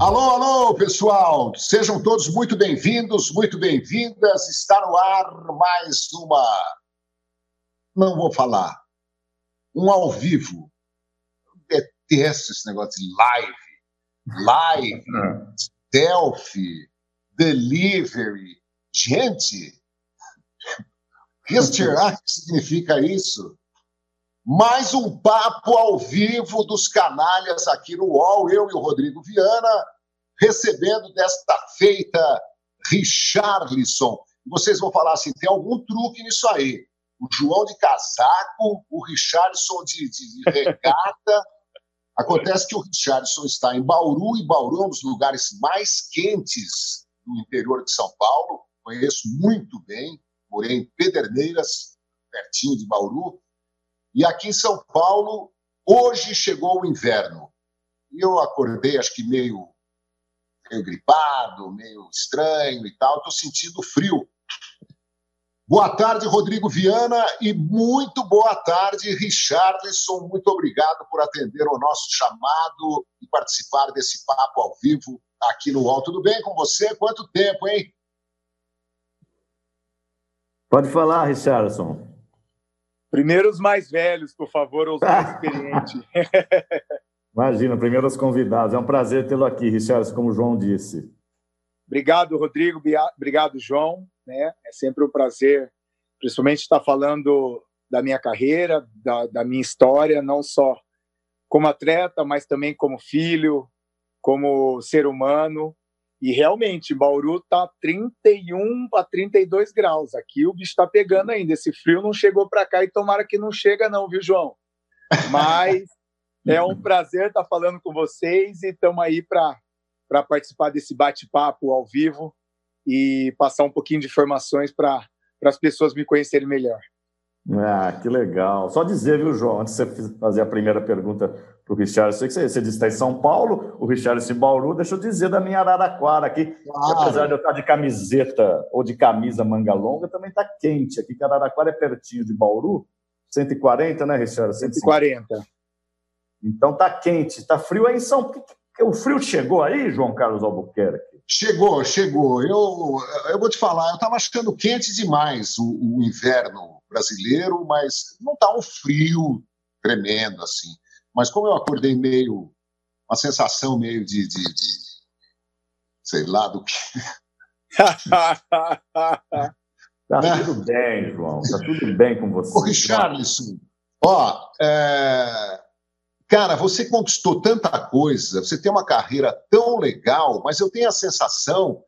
Alô, alô, pessoal! Sejam todos muito bem-vindos, muito bem-vindas. Está no ar mais uma. Não vou falar. Um ao vivo. Eu detesto esse negócio de live. Live, selfie, delivery. Gente, o que será que significa isso? Mais um papo ao vivo dos canalhas aqui no UOL, eu e o Rodrigo Viana, recebendo desta feita Richarlison. Vocês vão falar assim: tem algum truque nisso aí. O João de casaco, o Richarlison de, de, de regata. Acontece que o Richarlison está em Bauru, e Bauru é um dos lugares mais quentes do interior de São Paulo. Conheço muito bem, morei em Pederneiras, pertinho de Bauru e aqui em São Paulo, hoje chegou o inverno. E eu acordei, acho que meio, meio gripado, meio estranho e tal. Estou sentindo frio. Boa tarde, Rodrigo Viana, e muito boa tarde, Richardson. Muito obrigado por atender o nosso chamado e participar desse papo ao vivo aqui no UOL. Tudo bem com você? Quanto tempo, hein? Pode falar, Richardson. Primeiro os mais velhos, por favor, ou os mais experientes. Imagina, primeiro os convidados. É um prazer tê-lo aqui, Richard, como o João disse. Obrigado, Rodrigo. Obrigado, João. Né? É sempre um prazer, principalmente estar falando da minha carreira, da, da minha história, não só como atleta, mas também como filho, como ser humano. E realmente, Bauru está 31 a 32 graus. Aqui o bicho está pegando ainda. Esse frio não chegou para cá e tomara que não chega, não, viu, João? Mas é um prazer estar tá falando com vocês e estamos aí para participar desse bate-papo ao vivo e passar um pouquinho de informações para as pessoas me conhecerem melhor. Ah, que legal. Só dizer, viu, João, antes de você fazer a primeira pergunta para o Richard, sei que você, você disse que está em São Paulo, o Richard em Bauru, deixa eu dizer da minha Araraquara aqui, claro. apesar de eu estar de camiseta ou de camisa manga longa, também está quente aqui, que Araraquara é pertinho de Bauru, 140, né, Richard? 140. Então tá quente, tá frio aí em São Paulo. O frio chegou aí, João Carlos Albuquerque? Chegou, chegou. Eu, eu vou te falar, eu estava achando quente demais o, o, inverno brasileiro, mas não está um frio tremendo assim. Mas como eu acordei meio, uma sensação meio de, de, de sei lá do que. tá né? tudo bem, João. Tá tudo bem com você. Ô, Richarlison, ó, é, Cara, você conquistou tanta coisa, você tem uma carreira tão legal, mas eu tenho a sensação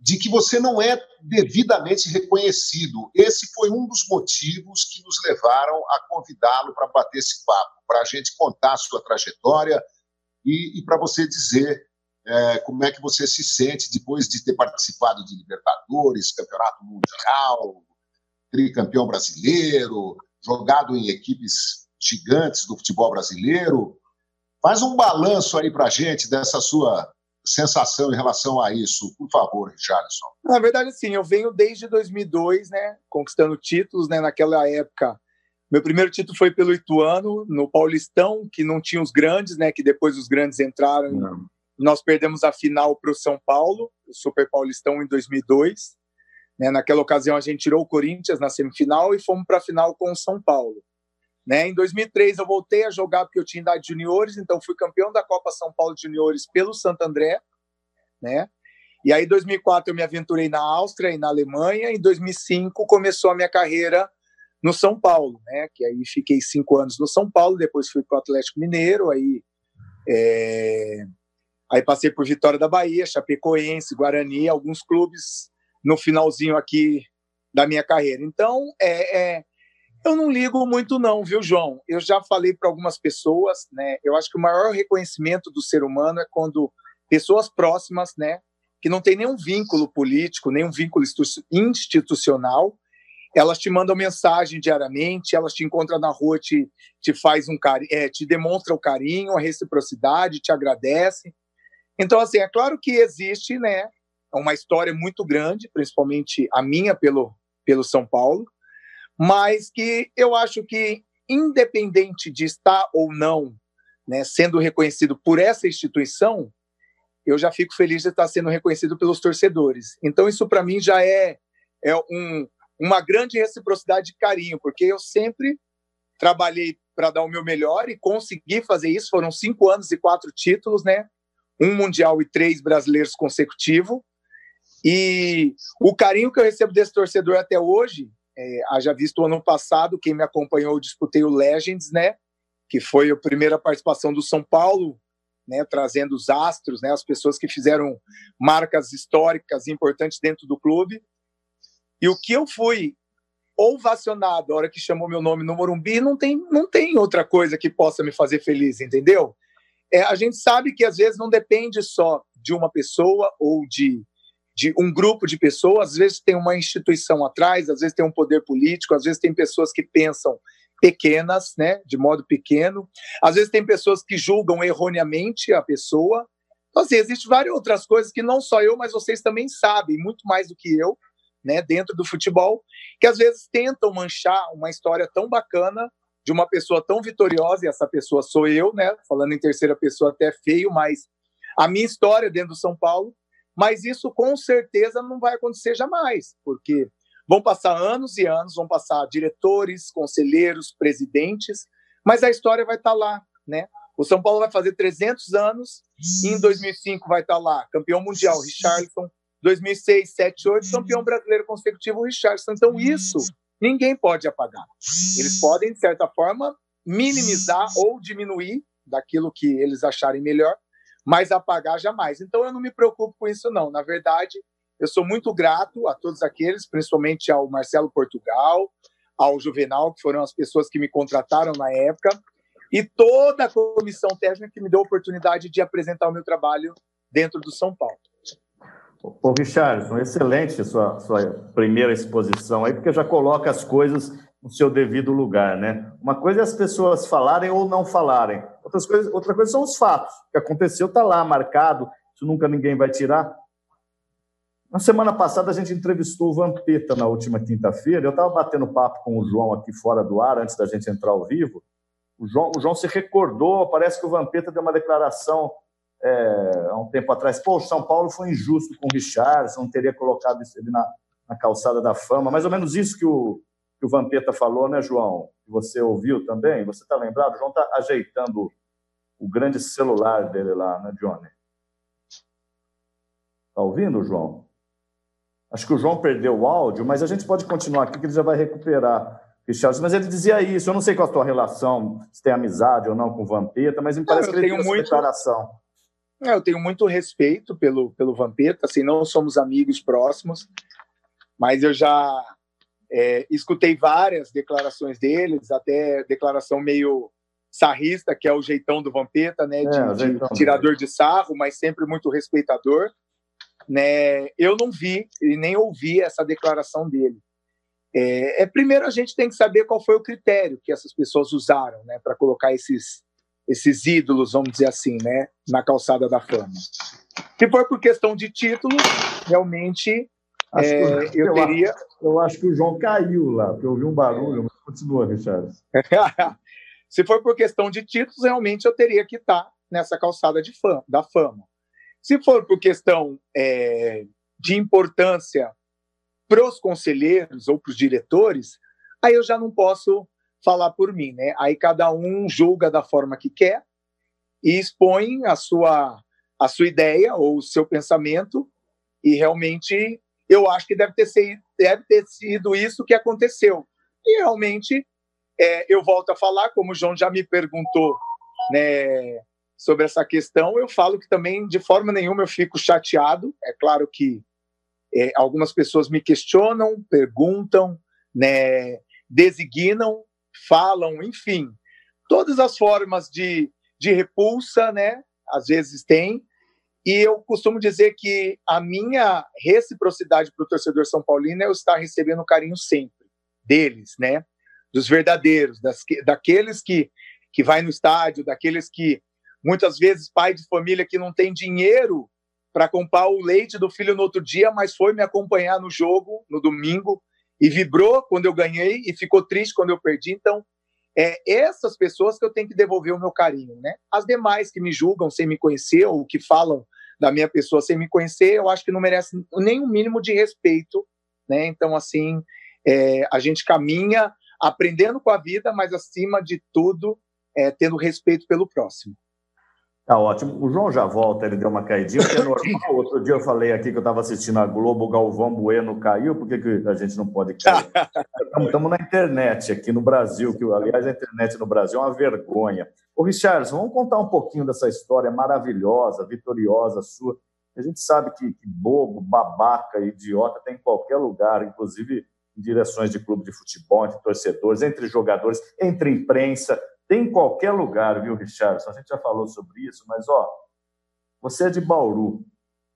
de que você não é devidamente reconhecido. Esse foi um dos motivos que nos levaram a convidá-lo para bater esse papo, para a gente contar a sua trajetória e, e para você dizer é, como é que você se sente depois de ter participado de Libertadores, Campeonato Mundial, tricampeão brasileiro, jogado em equipes gigantes do futebol brasileiro. Faz um balanço aí para a gente dessa sua sensação em relação a isso, por favor, Richardson. Na verdade, sim, eu venho desde 2002, né, conquistando títulos, né, naquela época. Meu primeiro título foi pelo Ituano, no Paulistão, que não tinha os grandes, né, que depois os grandes entraram. Não. Nós perdemos a final para o São Paulo, o Super Paulistão, em 2002. Né, naquela ocasião, a gente tirou o Corinthians na semifinal e fomos para a final com o São Paulo. Né? Em 2003 eu voltei a jogar porque eu tinha idade de juniores, então fui campeão da Copa São Paulo Juniores pelo Santo André, né? E aí em 2004 eu me aventurei na Áustria e na Alemanha. Em 2005 começou a minha carreira no São Paulo, né? Que aí fiquei cinco anos no São Paulo, depois fui para o Atlético Mineiro, aí é... aí passei por Vitória da Bahia, Chapecoense, Guarani, alguns clubes no finalzinho aqui da minha carreira. Então é, é eu não ligo muito não, viu, João? Eu já falei para algumas pessoas, né? Eu acho que o maior reconhecimento do ser humano é quando pessoas próximas, né, que não tem nenhum vínculo político, nenhum vínculo institucional, elas te mandam mensagem diariamente, elas te encontram na rua, te, te faz um cari é, te demonstra o carinho, a reciprocidade, te agradece. Então, assim, é claro que existe, né, uma história muito grande, principalmente a minha pelo, pelo São Paulo, mas que eu acho que, independente de estar ou não né, sendo reconhecido por essa instituição, eu já fico feliz de estar sendo reconhecido pelos torcedores. Então, isso para mim já é, é um, uma grande reciprocidade de carinho, porque eu sempre trabalhei para dar o meu melhor e consegui fazer isso. Foram cinco anos e quatro títulos, né? Um mundial e três brasileiros consecutivos. E o carinho que eu recebo desse torcedor até hoje, é, haja visto ano passado, quem me acompanhou, eu disputei o Legends, né? Que foi a primeira participação do São Paulo, né? Trazendo os astros, né? As pessoas que fizeram marcas históricas importantes dentro do clube. E o que eu fui ovacionado a hora que chamou meu nome no Morumbi, não tem, não tem outra coisa que possa me fazer feliz, entendeu? É, a gente sabe que às vezes não depende só de uma pessoa ou de, de um grupo de pessoas, às vezes tem uma instituição atrás, às vezes tem um poder político, às vezes tem pessoas que pensam pequenas, né, de modo pequeno, às vezes tem pessoas que julgam erroneamente a pessoa. Então, assim, existem várias outras coisas que não só eu, mas vocês também sabem, muito mais do que eu, né, dentro do futebol, que às vezes tentam manchar uma história tão bacana de uma pessoa tão vitoriosa, e essa pessoa sou eu, né, falando em terceira pessoa até feio, mas a minha história dentro do São Paulo, mas isso com certeza não vai acontecer jamais, porque vão passar anos e anos, vão passar diretores, conselheiros, presidentes, mas a história vai estar lá, né? O São Paulo vai fazer 300 anos e em 2005 vai estar lá, campeão mundial, Richarlison, 2006, 7, 8, campeão brasileiro consecutivo, Richardson. Então, isso ninguém pode apagar. Eles podem, de certa forma, minimizar ou diminuir daquilo que eles acharem melhor, mas apagar jamais. Então, eu não me preocupo com isso, não. Na verdade, eu sou muito grato a todos aqueles, principalmente ao Marcelo Portugal, ao Juvenal, que foram as pessoas que me contrataram na época, e toda a comissão técnica que me deu a oportunidade de apresentar o meu trabalho dentro do São Paulo. Ô, Richardson, excelente sua, sua primeira exposição aí, porque já coloca as coisas no seu devido lugar, né? Uma coisa é as pessoas falarem ou não falarem, Outras coisas, outra coisa são os fatos. O que aconteceu está lá, marcado, isso nunca ninguém vai tirar. Na semana passada a gente entrevistou o Vampeta na última quinta-feira. Eu estava batendo papo com o João aqui fora do ar, antes da gente entrar ao vivo. O João, o João se recordou, parece que o Vampeta deu uma declaração é, há um tempo atrás, pô, o São Paulo foi injusto com o Richardson, teria colocado ele na, na calçada da fama, mais ou menos isso que o, que o Vampeta falou, né, João? Que você ouviu também? Você está lembrado? O João está ajeitando o grande celular dele lá, né, Johnny? Está ouvindo, João? Acho que o João perdeu o áudio, mas a gente pode continuar aqui que ele já vai recuperar. Richardson, mas ele dizia isso. Eu não sei qual a tua relação, se tem amizade ou não com o Vampeta, mas me parece não, que ele tem muito... declaração. É, eu tenho muito respeito pelo, pelo Vampeta, assim, não somos amigos próximos, mas eu já é, escutei várias declarações deles, até declaração meio sarrista, que é o jeitão do Vampeta, né, de, é, de tirador de sarro, mas sempre muito respeitador. Né? Eu não vi e nem ouvi essa declaração dele. É, é, primeiro a gente tem que saber qual foi o critério que essas pessoas usaram, né, para colocar esses esses ídolos, vamos dizer assim, né, na calçada da fama. Se for por questão de título, realmente é, eu, eu, teria. Acho, eu acho que o João caiu lá, porque eu ouvi um barulho, mas continua, Richard. Se for por questão de títulos, realmente eu teria que estar nessa calçada de fama, da fama. Se for por questão é, de importância para os conselheiros ou para os diretores, aí eu já não posso falar por mim, né? Aí cada um julga da forma que quer e expõe a sua a sua ideia ou o seu pensamento e realmente eu acho que deve ter sido, deve ter sido isso que aconteceu. E realmente é, eu volto a falar, como o João já me perguntou, né, sobre essa questão, eu falo que também de forma nenhuma eu fico chateado. É claro que é, algumas pessoas me questionam, perguntam, né, designam falam, enfim, todas as formas de, de repulsa, né? Às vezes tem. E eu costumo dizer que a minha reciprocidade para o torcedor São Paulino é eu estar recebendo carinho sempre deles, né? Dos verdadeiros, das, daqueles que, que vai no estádio, daqueles que muitas vezes pai de família que não tem dinheiro para comprar o leite do filho no outro dia, mas foi me acompanhar no jogo no domingo e vibrou quando eu ganhei e ficou triste quando eu perdi. Então, é essas pessoas que eu tenho que devolver o meu carinho, né? As demais que me julgam sem me conhecer ou que falam da minha pessoa sem me conhecer, eu acho que não merece nem um mínimo de respeito, né? Então, assim, é, a gente caminha aprendendo com a vida, mas acima de tudo, é, tendo respeito pelo próximo. Tá ótimo. O João já volta, ele deu uma caidinha, que é normal. Outro dia eu falei aqui que eu estava assistindo a Globo, o Galvão Bueno caiu, por que, que a gente não pode cair? Estamos na internet aqui no Brasil, que aliás a internet no Brasil é uma vergonha. Ô Richard, vamos contar um pouquinho dessa história maravilhosa, vitoriosa sua. A gente sabe que, que bobo, babaca, idiota tem em qualquer lugar, inclusive em direções de clube de futebol, entre torcedores, entre jogadores, entre imprensa. Tem em qualquer lugar, viu, Richardson? A gente já falou sobre isso, mas, ó, você é de Bauru.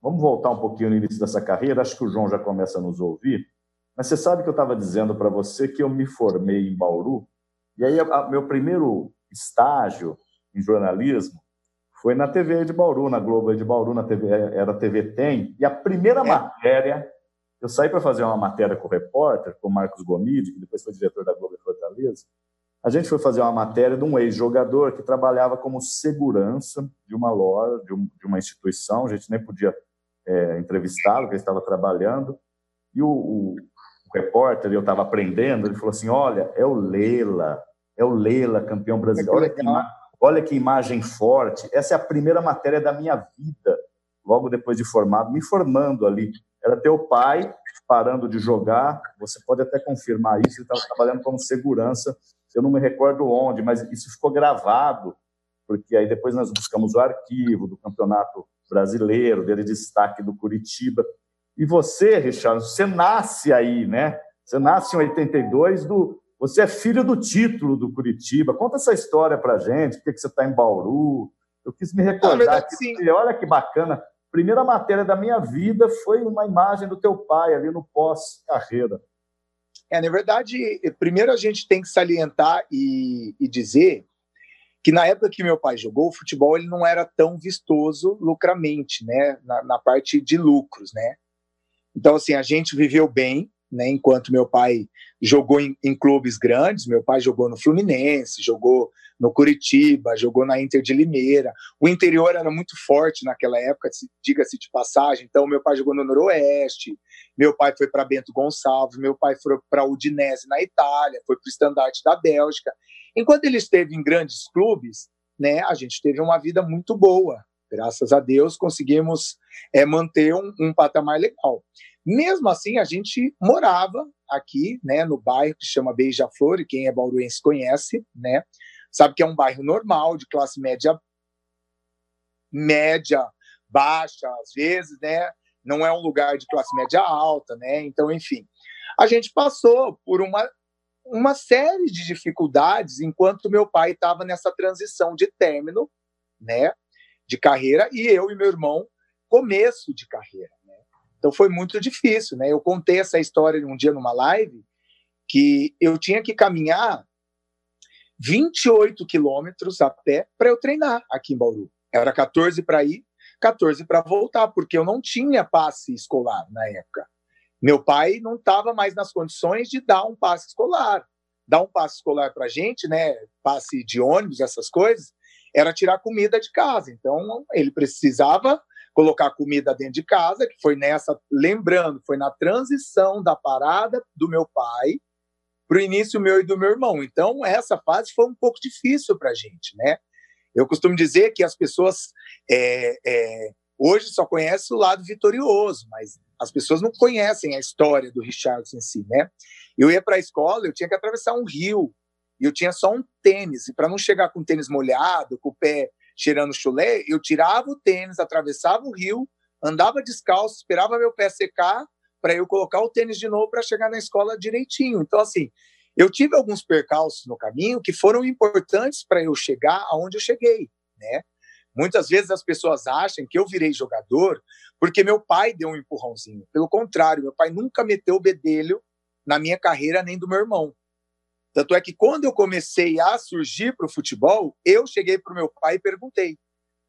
Vamos voltar um pouquinho no início dessa carreira. Acho que o João já começa a nos ouvir. Mas você sabe que eu estava dizendo para você que eu me formei em Bauru. E aí, a, meu primeiro estágio em jornalismo foi na TV de Bauru, na Globo de Bauru, na TV, era a TV Tem. E a primeira é. matéria, eu saí para fazer uma matéria com o repórter, com o Marcos Gomide, que depois foi diretor da Globo de Fortaleza. A gente foi fazer uma matéria de um ex-jogador que trabalhava como segurança de uma loja, de, um, de uma instituição. A gente nem podia é, entrevistá-lo, porque ele estava trabalhando. E o, o, o repórter, eu estava aprendendo, ele falou assim: Olha, é o Leila, é o Leila, campeão brasileiro. Olha que, olha que imagem forte. Essa é a primeira matéria da minha vida, logo depois de formado, me formando ali. Era teu pai parando de jogar, você pode até confirmar isso, ele estava trabalhando como segurança eu não me recordo onde, mas isso ficou gravado, porque aí depois nós buscamos o arquivo do Campeonato Brasileiro, dele destaque do Curitiba. E você, Richard, você nasce aí, né? Você nasce em 82, do, você é filho do título do Curitiba. Conta essa história para gente, por que você está em Bauru? Eu quis me recordar. Verdade, que, olha que bacana. Primeira matéria da minha vida foi uma imagem do teu pai ali no pós-carreira. É, na verdade, primeiro a gente tem que salientar e, e dizer que na época que meu pai jogou, o futebol ele não era tão vistoso lucramente, né, na, na parte de lucros, né. Então, assim, a gente viveu bem, né, enquanto meu pai jogou em, em, clubes grandes, meu pai jogou no Fluminense, jogou no Curitiba, jogou na Inter de Limeira. O interior era muito forte naquela época, diga-se de passagem. Então, meu pai jogou no Noroeste, meu pai foi para Bento Gonçalves, meu pai foi para Udinese na Itália, foi para o Standard da Bélgica. Enquanto ele esteve em grandes clubes, né, a gente teve uma vida muito boa. Graças a Deus conseguimos é, manter um, um patamar legal. Mesmo assim, a gente morava aqui, né, no bairro que chama Beija-Flor, e quem é bauruense conhece, né, sabe que é um bairro normal, de classe média, média, baixa, às vezes, né, não é um lugar de classe média alta, né, então, enfim. A gente passou por uma, uma série de dificuldades enquanto meu pai estava nessa transição de término, né, de carreira, e eu e meu irmão, começo de carreira. Então foi muito difícil, né? Eu contei essa história um dia numa live que eu tinha que caminhar 28 quilômetros a pé para eu treinar aqui em Bauru. Era 14 para ir, 14 para voltar, porque eu não tinha passe escolar na época. Meu pai não estava mais nas condições de dar um passe escolar. Dar um passe escolar para gente, né? Passe de ônibus, essas coisas, era tirar comida de casa. Então ele precisava colocar comida dentro de casa, que foi nessa, lembrando, foi na transição da parada do meu pai para o início meu e do meu irmão. Então, essa fase foi um pouco difícil para a gente, né? Eu costumo dizer que as pessoas é, é, hoje só conhecem o lado vitorioso, mas as pessoas não conhecem a história do Richardson em si, né? Eu ia para a escola, eu tinha que atravessar um rio, e eu tinha só um tênis, e para não chegar com o tênis molhado, com o pé cheirando chulé, eu tirava o tênis, atravessava o rio, andava descalço, esperava meu pé secar para eu colocar o tênis de novo para chegar na escola direitinho. Então, assim, eu tive alguns percalços no caminho que foram importantes para eu chegar aonde eu cheguei, né? Muitas vezes as pessoas acham que eu virei jogador porque meu pai deu um empurrãozinho. Pelo contrário, meu pai nunca meteu o bedelho na minha carreira nem do meu irmão. Tanto é que quando eu comecei a surgir para o futebol, eu cheguei para o meu pai e perguntei: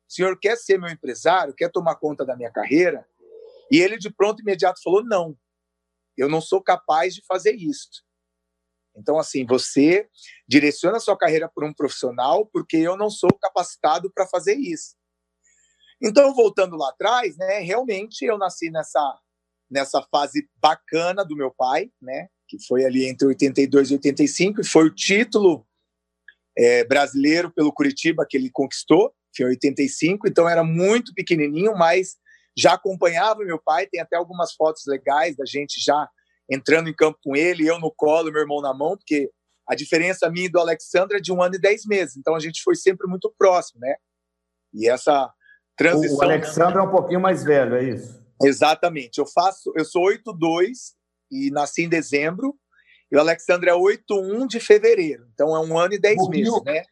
senhor quer ser meu empresário? Quer tomar conta da minha carreira? E ele, de pronto, imediato, falou: não, eu não sou capaz de fazer isso. Então, assim, você direciona a sua carreira para um profissional porque eu não sou capacitado para fazer isso. Então, voltando lá atrás, né, realmente eu nasci nessa, nessa fase bacana do meu pai, né, que foi ali entre 82 e 85, e foi o título é, brasileiro pelo Curitiba que ele conquistou, que em 85, então era muito pequenininho, mas já acompanhava meu pai, tem até algumas fotos legais da gente já entrando em campo com ele, eu no colo, meu irmão na mão, porque a diferença minha e do Alexandre é de um ano e dez meses, então a gente foi sempre muito próximo, né? E essa transição... O Alexandre é um pouquinho mais velho, é isso? Exatamente. Eu faço, eu sou 8'2 e nasci em dezembro, e o Alexandre é 8'1 de fevereiro, então é um ano e dez um meses, né?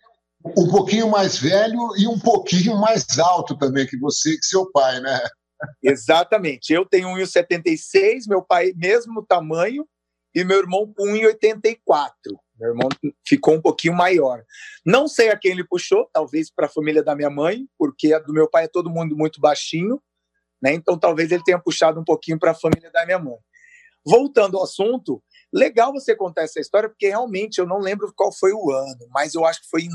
Um pouquinho mais velho e um pouquinho mais alto também que você, que seu pai, né? Exatamente. Eu tenho 1,76, meu pai mesmo tamanho, e meu irmão com 1,84. Meu irmão ficou um pouquinho maior. Não sei a quem ele puxou, talvez para a família da minha mãe, porque a do meu pai é todo mundo muito baixinho, né? Então talvez ele tenha puxado um pouquinho para a família da minha mãe. Voltando ao assunto, legal você contar essa história, porque realmente eu não lembro qual foi o ano, mas eu acho que foi em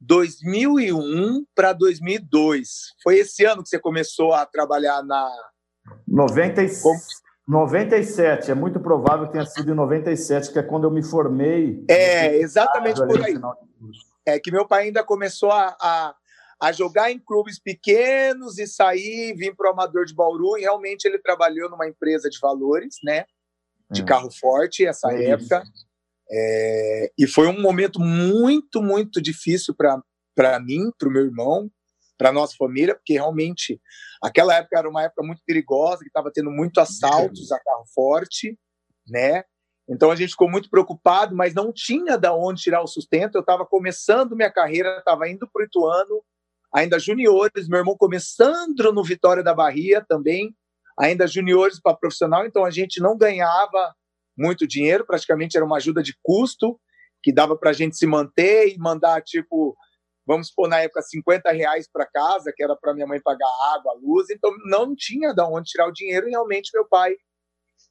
2001 para 2002. Foi esse ano que você começou a trabalhar na. 90, Como... 97, é muito provável que tenha sido em 97, que é quando eu me formei. É, exatamente por aí. É que meu pai ainda começou a, a, a jogar em clubes pequenos e sair, vir para o Amador de Bauru, e realmente ele trabalhou numa empresa de valores, né? De é. carro forte, essa é época. É, e foi um momento muito, muito difícil para mim, para o meu irmão, para nossa família, porque realmente aquela época era uma época muito perigosa, que estava tendo muito assaltos a carro forte, né? Então a gente ficou muito preocupado, mas não tinha da onde tirar o sustento. Eu estava começando minha carreira, estava indo para o Ituano, ainda juniores, meu irmão começando no Vitória da Bahia também, ainda juniores para profissional, então a gente não ganhava muito dinheiro, praticamente era uma ajuda de custo que dava para a gente se manter e mandar tipo vamos pôr na época 50 reais para casa, que era para minha mãe pagar água, luz, então não tinha de onde tirar o dinheiro e realmente meu pai,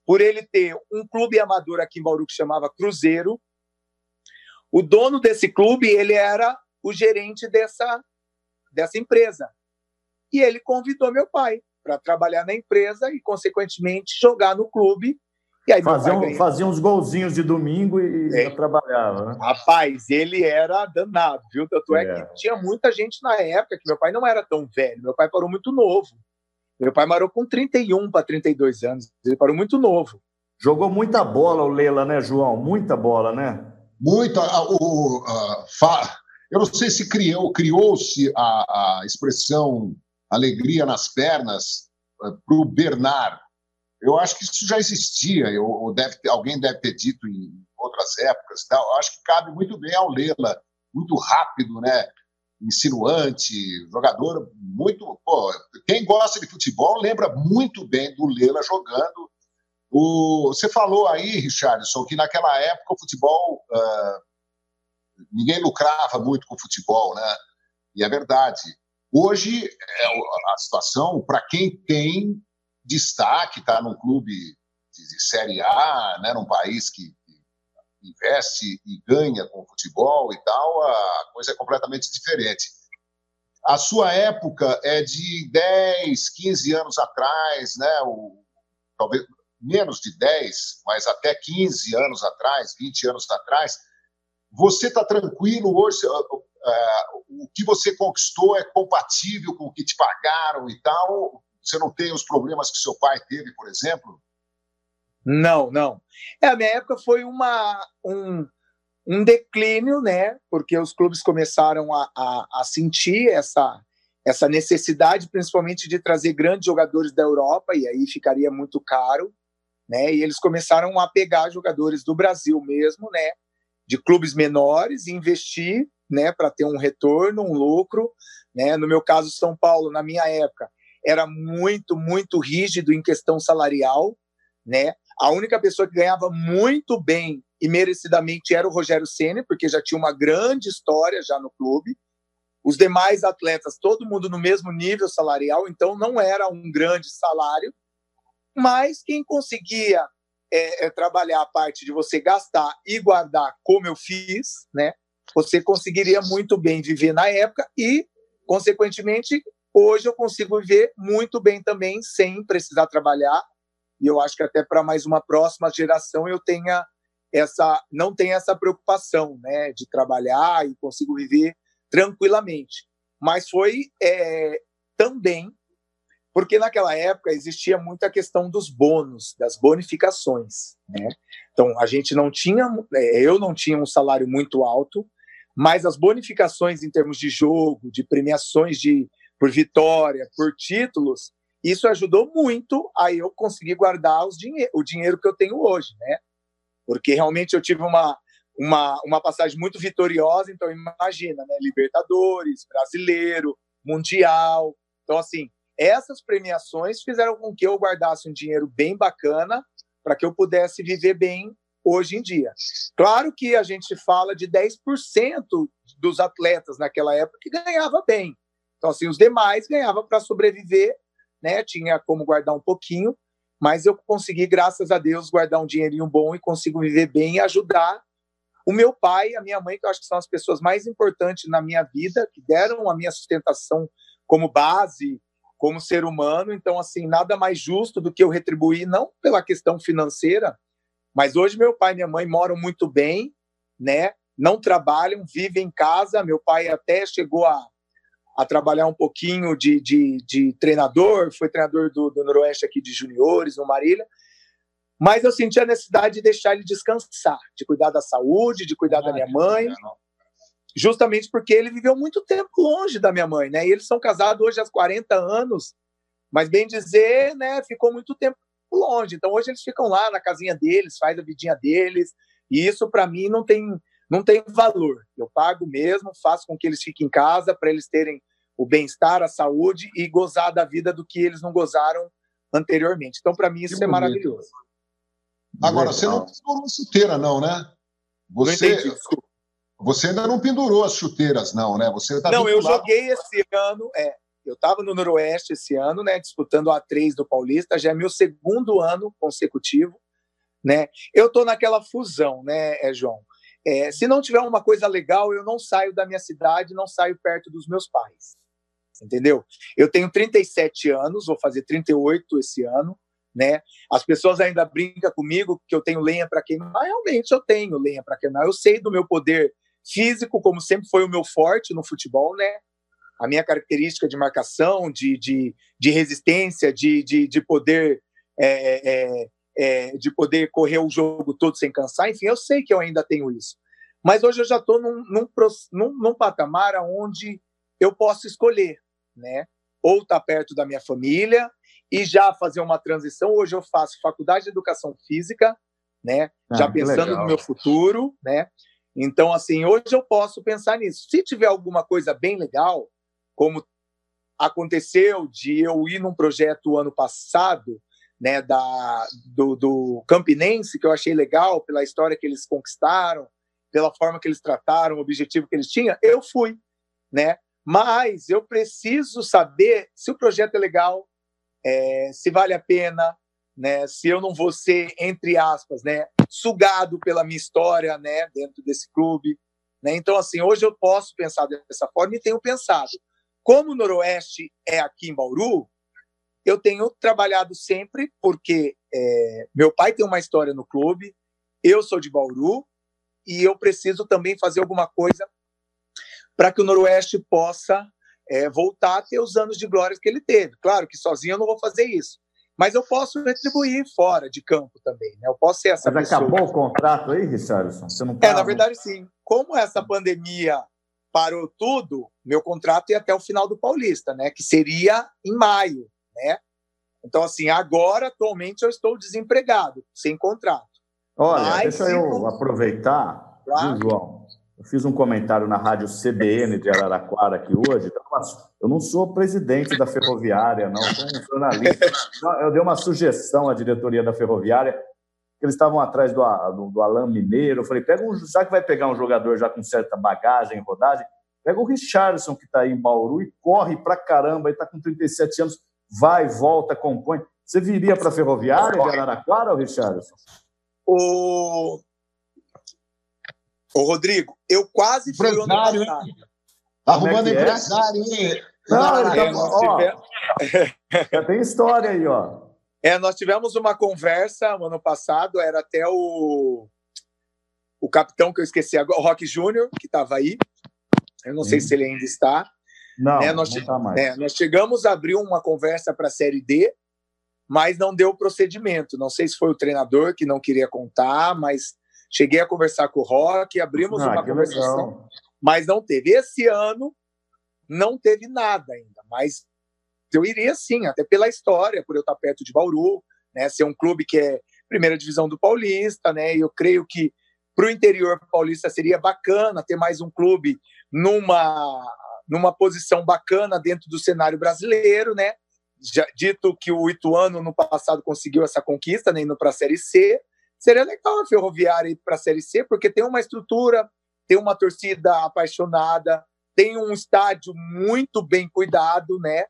por ele ter um clube amador aqui em Bauru que chamava Cruzeiro, o dono desse clube, ele era o gerente dessa, dessa empresa. E ele convidou meu pai para trabalhar na empresa e, consequentemente, jogar no clube e aí fazia, um, fazia uns golzinhos de domingo e é. trabalhava. Né? Rapaz, ele era danado, viu? Tanto é. é. que tinha muita gente na época que meu pai não era tão velho, meu pai parou muito novo. Meu pai parou com 31 para 32 anos, ele parou muito novo. Jogou muita bola o Leila, né, João? Muita bola, né? Muita. O, fa... Eu não sei se criou, criou-se a, a expressão alegria nas pernas uh, para o Bernard eu acho que isso já existia, ou deve ter, alguém deve ter dito em outras épocas. Tal. Eu acho que cabe muito bem ao Lela, muito rápido, né? insinuante, jogador muito. Pô, quem gosta de futebol lembra muito bem do Lela jogando. O, você falou aí, Richardson, que naquela época o futebol. Uh, ninguém lucrava muito com o futebol, né? E é verdade. Hoje, é a situação, para quem tem destaque, está num clube de, Série A, né, num país que, que investe e ganha com futebol e tal, a coisa é completamente diferente. A sua época é de 10, 15 anos atrás, né, o, talvez menos de 10, mas até 15 anos atrás, 20 anos atrás. Você está tranquilo hoje? Uh, o que você conquistou é compatível com o que te pagaram e tal? Você não tem os problemas que seu pai teve, por exemplo? Não, não. É, a minha época foi uma, um, um declínio, né? Porque os clubes começaram a, a, a sentir essa, essa necessidade, principalmente de trazer grandes jogadores da Europa, e aí ficaria muito caro, né? E eles começaram a pegar jogadores do Brasil mesmo, né? De clubes menores e investir, né? Para ter um retorno, um lucro, né? No meu caso, São Paulo, na minha época, era muito, muito rígido em questão salarial, né? A única pessoa que ganhava muito bem e merecidamente era o Rogério Ceni, porque já tinha uma grande história já no clube. Os demais atletas, todo mundo no mesmo nível salarial, então não era um grande salário, mas quem conseguia é, é, trabalhar a parte de você gastar e guardar, como eu fiz, né? Você conseguiria muito bem viver na época e, consequentemente, Hoje eu consigo viver muito bem também, sem precisar trabalhar. E eu acho que até para mais uma próxima geração eu tenha essa, não tenha essa preocupação, né, de trabalhar e consigo viver tranquilamente. Mas foi é, também porque naquela época existia muita questão dos bônus, das bonificações, né? Então a gente não tinha, é, eu não tinha um salário muito alto, mas as bonificações em termos de jogo, de premiações de por vitória, por títulos, isso ajudou muito a eu conseguir guardar dinhe o dinheiro que eu tenho hoje, né? Porque realmente eu tive uma, uma, uma passagem muito vitoriosa, então imagina, né? Libertadores, Brasileiro, Mundial. Então, assim, essas premiações fizeram com que eu guardasse um dinheiro bem bacana para que eu pudesse viver bem hoje em dia. Claro que a gente fala de 10% dos atletas naquela época que ganhava bem. Então, assim, os demais ganhavam para sobreviver, né? Tinha como guardar um pouquinho, mas eu consegui, graças a Deus, guardar um dinheirinho bom e consigo viver bem e ajudar o meu pai e a minha mãe, que eu acho que são as pessoas mais importantes na minha vida, que deram a minha sustentação como base, como ser humano. Então, assim, nada mais justo do que eu retribuir, não pela questão financeira, mas hoje meu pai e minha mãe moram muito bem, né? Não trabalham, vivem em casa. Meu pai até chegou a a trabalhar um pouquinho de, de, de treinador, foi treinador do, do, Noroeste aqui de juniores, no Marília, mas eu senti a necessidade de deixar ele descansar, de cuidar da saúde, de cuidar ah, da minha mãe, justamente porque ele viveu muito tempo longe da minha mãe, né? E eles são casados hoje há 40 anos, mas bem dizer, né, ficou muito tempo longe. Então hoje eles ficam lá na casinha deles, faz a vidinha deles, e isso para mim não tem não tem valor. Eu pago mesmo, faço com que eles fiquem em casa para eles terem o bem-estar, a saúde e gozar da vida do que eles não gozaram anteriormente. Então, para mim, isso que é bonito. maravilhoso. Agora, você não pendurou chuteira, não, né? Você, não entendi, Você ainda não pendurou as chuteiras, não, né? Você tá não, eu joguei esse ano, é, eu estava no Noroeste esse ano, né, disputando a A3 do Paulista, já é meu segundo ano consecutivo, né? Eu estou naquela fusão, né, é, João? É, se não tiver uma coisa legal, eu não saio da minha cidade, não saio perto dos meus pais. Entendeu? Eu tenho 37 anos, vou fazer 38 esse ano, né? As pessoas ainda brincam comigo que eu tenho lenha para queimar. Realmente eu tenho lenha para queimar. Eu sei do meu poder físico, como sempre foi o meu forte no futebol, né? A minha característica de marcação, de, de, de resistência, de, de, de poder é, é, é, de poder correr o jogo todo sem cansar, enfim, eu sei que eu ainda tenho isso. Mas hoje eu já estou num, num, num, num, patamar onde eu posso escolher, né? Ou estar tá perto da minha família e já fazer uma transição. Hoje eu faço faculdade de educação física, né? Ah, já pensando no meu futuro, né? Então, assim, hoje eu posso pensar nisso. Se tiver alguma coisa bem legal, como aconteceu de eu ir num projeto ano passado, né, da, do, do Campinense, que eu achei legal pela história que eles conquistaram, pela forma que eles trataram, o objetivo que eles tinham, eu fui, né? Mas eu preciso saber se o projeto é legal, é, se vale a pena, né? Se eu não vou ser entre aspas, né, sugado pela minha história, né, dentro desse clube, né? Então assim, hoje eu posso pensar dessa forma e tenho pensado. Como o Noroeste é aqui em Bauru, eu tenho trabalhado sempre porque é, meu pai tem uma história no clube, eu sou de Bauru e eu preciso também fazer alguma coisa para que o Noroeste possa é, voltar a ter os anos de glória que ele teve. Claro que sozinho eu não vou fazer isso, mas eu posso retribuir fora de campo também. Né? Eu posso ser essa mas pessoa. acabou o contrato aí, Richardson? Você não É, na verdade, sim. Como essa pandemia parou tudo, meu contrato ia até o final do Paulista, né? Que seria em maio né? Então, assim, agora, atualmente, eu estou desempregado, sem contrato. Olha, Mas, deixa eu aproveitar, claro. João? Eu fiz um comentário na rádio CBN de Araraquara aqui hoje. Eu não sou presidente da Ferroviária, não, sou um jornalista. Eu dei uma sugestão à diretoria da Ferroviária, que eles estavam atrás do, do, do Alain Mineiro. Eu falei, pega um, já que vai pegar um jogador já com certa bagagem, rodagem, pega o Richardson, que está aí em Bauru, e corre pra caramba, ele está com 37 anos vai, volta, compõe. Você viria para a Ferroviária de Araraquara, Richardson? O... o Rodrigo, eu quase fui empresário, ano Arrumando é, é? empresário, hein? Não, ele tá, ó, tivemos... tem história aí, ó. É, nós tivemos uma conversa no ano passado, era até o, o capitão que eu esqueci agora, o Rock Júnior, que estava aí. Eu não sei se ele ainda está. Não, né? nós, não está mais. É, nós chegamos a abrir uma conversa para a Série D, mas não deu procedimento. Não sei se foi o treinador que não queria contar, mas cheguei a conversar com o Rock, abrimos ah, uma conversação, legal. mas não teve. Esse ano não teve nada ainda, mas eu iria sim, até pela história, por eu estar perto de Bauru, né, ser um clube que é primeira divisão do Paulista, né, e eu creio que para o interior paulista seria bacana ter mais um clube numa numa posição bacana dentro do cenário brasileiro, né? Já dito que o Ituano no passado conseguiu essa conquista, né, indo para a Série C, seria legal a Ferroviária ir para a Série C, porque tem uma estrutura, tem uma torcida apaixonada, tem um estádio muito bem cuidado, né?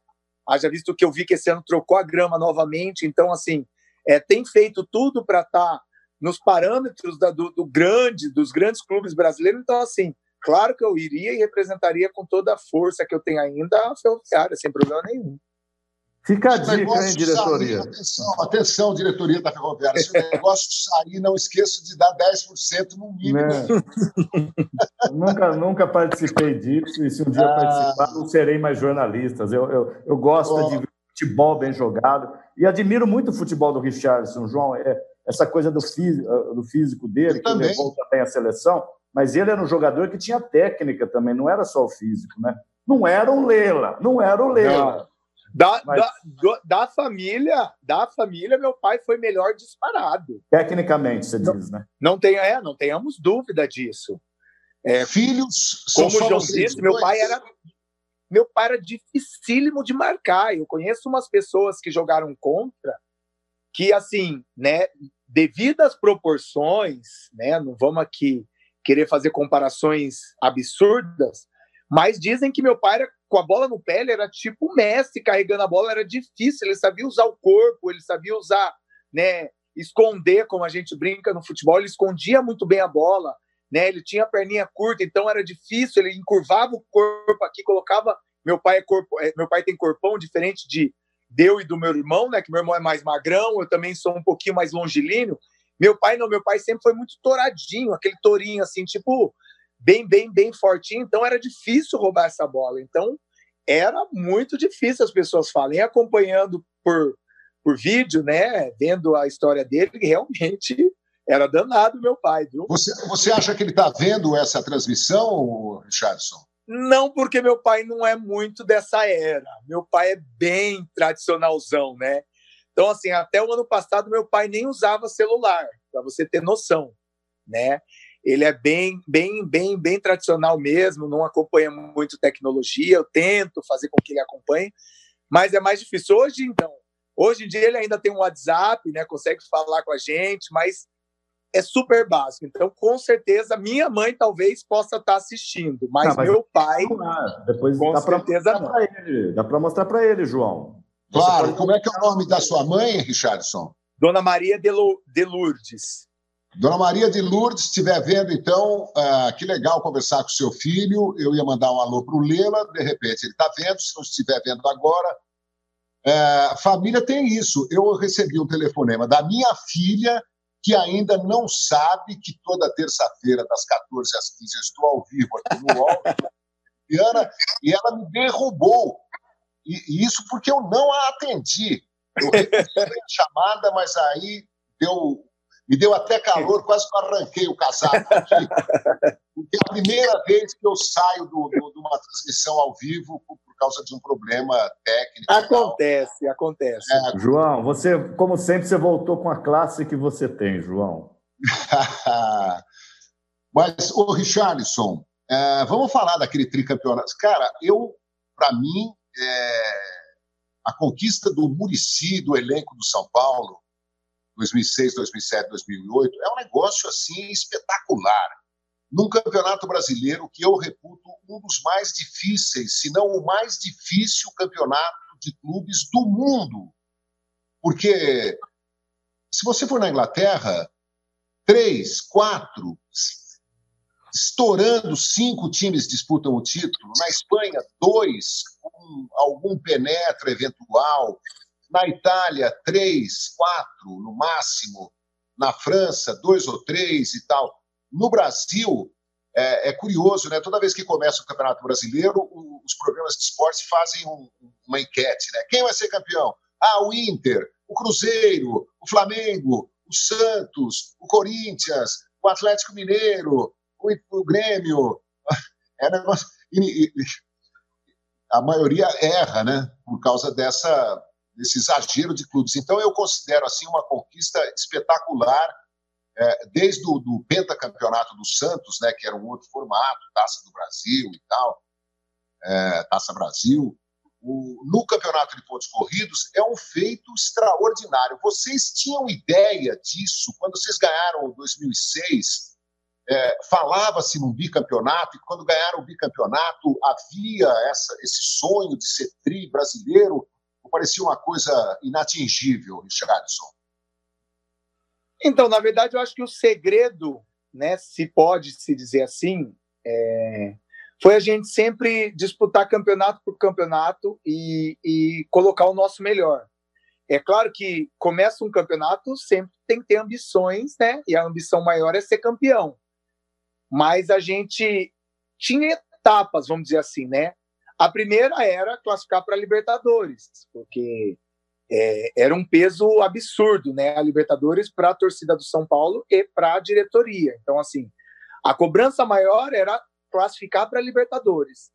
Haja visto que eu vi que esse ano trocou a grama novamente, então, assim, é, tem feito tudo para estar tá nos parâmetros da, do, do, grande, dos grandes clubes brasileiros. Então, assim, claro que eu iria e representaria com toda a força que eu tenho ainda a Ferroviária, sem problema nenhum. Fica a dica, hein, diretoria? Sair, atenção, atenção, diretoria da Ferroviária. Se o negócio sair, não esqueça de dar 10% no mínimo. Né? nunca, nunca participei disso, e se um dia ah. participar, não serei mais jornalista. Eu, eu, eu gosto oh. de futebol bem jogado e admiro muito o futebol do Richardson, João. É, essa coisa do físico, do físico dele, eu que levou também a seleção, mas ele era um jogador que tinha técnica também, não era só o físico, né? Não era o Lela, não era o Lela. Não. Da, Mas... da, da, família, da família, meu pai foi melhor disparado. Tecnicamente, você não, diz, né? Não, tem, é, não tenhamos dúvida disso. É, Filhos, como o João disse, meu pai era meu pai era dificílimo de marcar. Eu conheço umas pessoas que jogaram contra, que assim, né, devido às proporções, né, não vamos aqui querer fazer comparações absurdas, mas dizem que meu pai era com a bola no pé, ele era tipo o Messi carregando a bola, era difícil, ele sabia usar o corpo, ele sabia usar, né, esconder, como a gente brinca no futebol, ele escondia muito bem a bola, né, ele tinha a perninha curta, então era difícil, ele encurvava o corpo aqui, colocava, meu pai é corpo, é, meu pai tem corpão diferente de deu e do meu irmão, né, que meu irmão é mais magrão, eu também sou um pouquinho mais longilíneo, meu pai não, meu pai sempre foi muito touradinho, aquele tourinho assim, tipo, bem, bem, bem fortinho, então era difícil roubar essa bola. Então era muito difícil as pessoas falem, acompanhando por, por vídeo, né, vendo a história dele, realmente era danado meu pai, viu? Você, você acha que ele está vendo essa transmissão, Richardson? Não, porque meu pai não é muito dessa era. Meu pai é bem tradicionalzão, né? Então, assim, até o ano passado, meu pai nem usava celular, para você ter noção, né? Ele é bem, bem, bem, bem tradicional mesmo, não acompanha muito tecnologia. Eu tento fazer com que ele acompanhe, mas é mais difícil. Hoje, então, hoje em dia ele ainda tem um WhatsApp, né? Consegue falar com a gente, mas é super básico. Então, com certeza, minha mãe talvez possa estar assistindo, mas, mas meu pai. Depois com dá certeza não. Ele, dá para mostrar para ele, João. Claro. Como é que é o nome da sua mãe, Richardson? Dona Maria de Lourdes. Dona Maria de Lourdes, estiver vendo, então, uh, que legal conversar com seu filho. Eu ia mandar um alô para o Lela, de repente ele está vendo, se não estiver vendo agora. Uh, família tem isso. Eu recebi um telefonema da minha filha, que ainda não sabe que toda terça-feira, das 14 às 15, eu estou ao vivo aqui no UOL, e ela me derrubou. E, e, isso porque eu não a atendi. Eu recebi a chamada, mas aí deu me deu até calor, quase que eu arranquei o casaco aqui. Porque é a primeira vez que eu saio do, do, de uma transmissão ao vivo por, por causa de um problema técnico. Acontece, acontece. É, João, você, como sempre, você voltou com a classe que você tem, João. Mas, ô Richarlison, é, vamos falar daquele tricampeonato. Cara, eu, para mim, é, a conquista do Murici, do elenco do São Paulo, 2006, 2007, 2008, é um negócio assim espetacular. Num campeonato brasileiro que eu reputo um dos mais difíceis, se não o mais difícil campeonato de clubes do mundo. Porque se você for na Inglaterra, três, quatro, estourando, cinco times disputam o título. Na Espanha, dois, com algum penetra eventual. Na Itália, três, quatro no máximo. Na França, dois ou três e tal. No Brasil, é, é curioso, né? Toda vez que começa o Campeonato Brasileiro, o, os programas de esporte fazem um, uma enquete, né? Quem vai ser campeão? Ah, o Inter, o Cruzeiro, o Flamengo, o Santos, o Corinthians, o Atlético Mineiro, o, o Grêmio. É negócio. E, e, a maioria erra, né? Por causa dessa, desse exagero de clubes. Então, eu considero assim uma conquista espetacular, é, desde o do pentacampeonato do Santos, né? Que era um outro formato, Taça do Brasil e tal, é, Taça Brasil. O, no campeonato de pontos corridos é um feito extraordinário. Vocês tinham ideia disso quando vocês ganharam o 2006? É, Falava-se num bicampeonato, e quando ganharam o bicampeonato, havia essa, esse sonho de ser tri brasileiro, parecia uma coisa inatingível, Richardson? Então, na verdade, eu acho que o segredo, né, se pode se dizer assim, é, foi a gente sempre disputar campeonato por campeonato e, e colocar o nosso melhor. É claro que começa um campeonato, sempre tem que ter ambições, né? E a ambição maior é ser campeão mas a gente tinha etapas, vamos dizer assim, né? A primeira era classificar para a Libertadores, porque é, era um peso absurdo, né? A Libertadores para a torcida do São Paulo e para a diretoria. Então, assim, a cobrança maior era classificar para a Libertadores.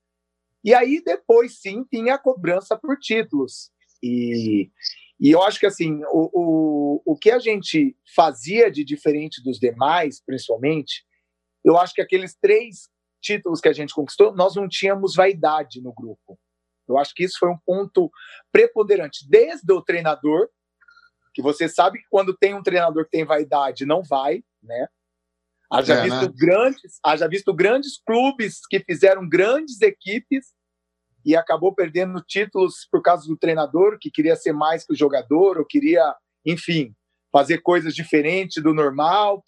E aí, depois, sim, tinha a cobrança por títulos. E, e eu acho que, assim, o, o, o que a gente fazia de diferente dos demais, principalmente, eu acho que aqueles três títulos que a gente conquistou, nós não tínhamos vaidade no grupo. Eu acho que isso foi um ponto preponderante, desde o treinador, que você sabe que quando tem um treinador que tem vaidade, não vai, né? Haja, é, visto, né? Grandes, haja visto grandes clubes que fizeram grandes equipes e acabou perdendo títulos por causa do treinador, que queria ser mais que o jogador, ou queria, enfim, fazer coisas diferentes do normal,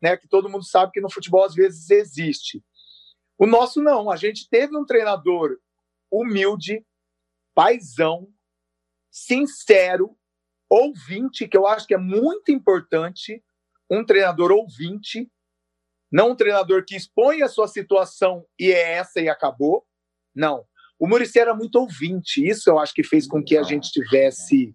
né, que todo mundo sabe que no futebol às vezes existe. O nosso não, a gente teve um treinador humilde, paisão, sincero, ouvinte, que eu acho que é muito importante, um treinador ouvinte, não um treinador que expõe a sua situação e é essa e acabou. Não. O Muricy era muito ouvinte, isso eu acho que fez com que a gente tivesse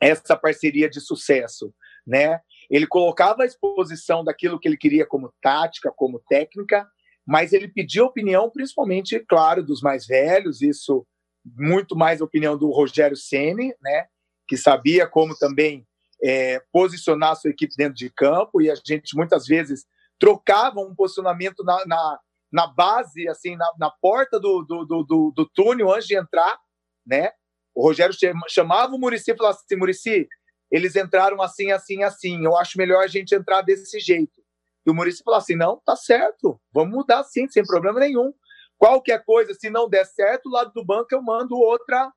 essa parceria de sucesso, né? Ele colocava a exposição daquilo que ele queria como tática, como técnica, mas ele pedia opinião, principalmente, claro, dos mais velhos, isso muito mais a opinião do Rogério Ceni, né, que sabia como também é, posicionar a sua equipe dentro de campo, e a gente muitas vezes trocava um posicionamento na, na, na base, assim, na, na porta do, do, do, do, túnel antes de entrar, né? O Rogério chamava o Murici e falava assim, Murici, eles entraram assim, assim, assim. Eu acho melhor a gente entrar desse jeito. E o Maurício falou assim: não, tá certo, vamos mudar sim, sem problema nenhum. Qualquer coisa, se não der certo, lado do banco eu mando outra.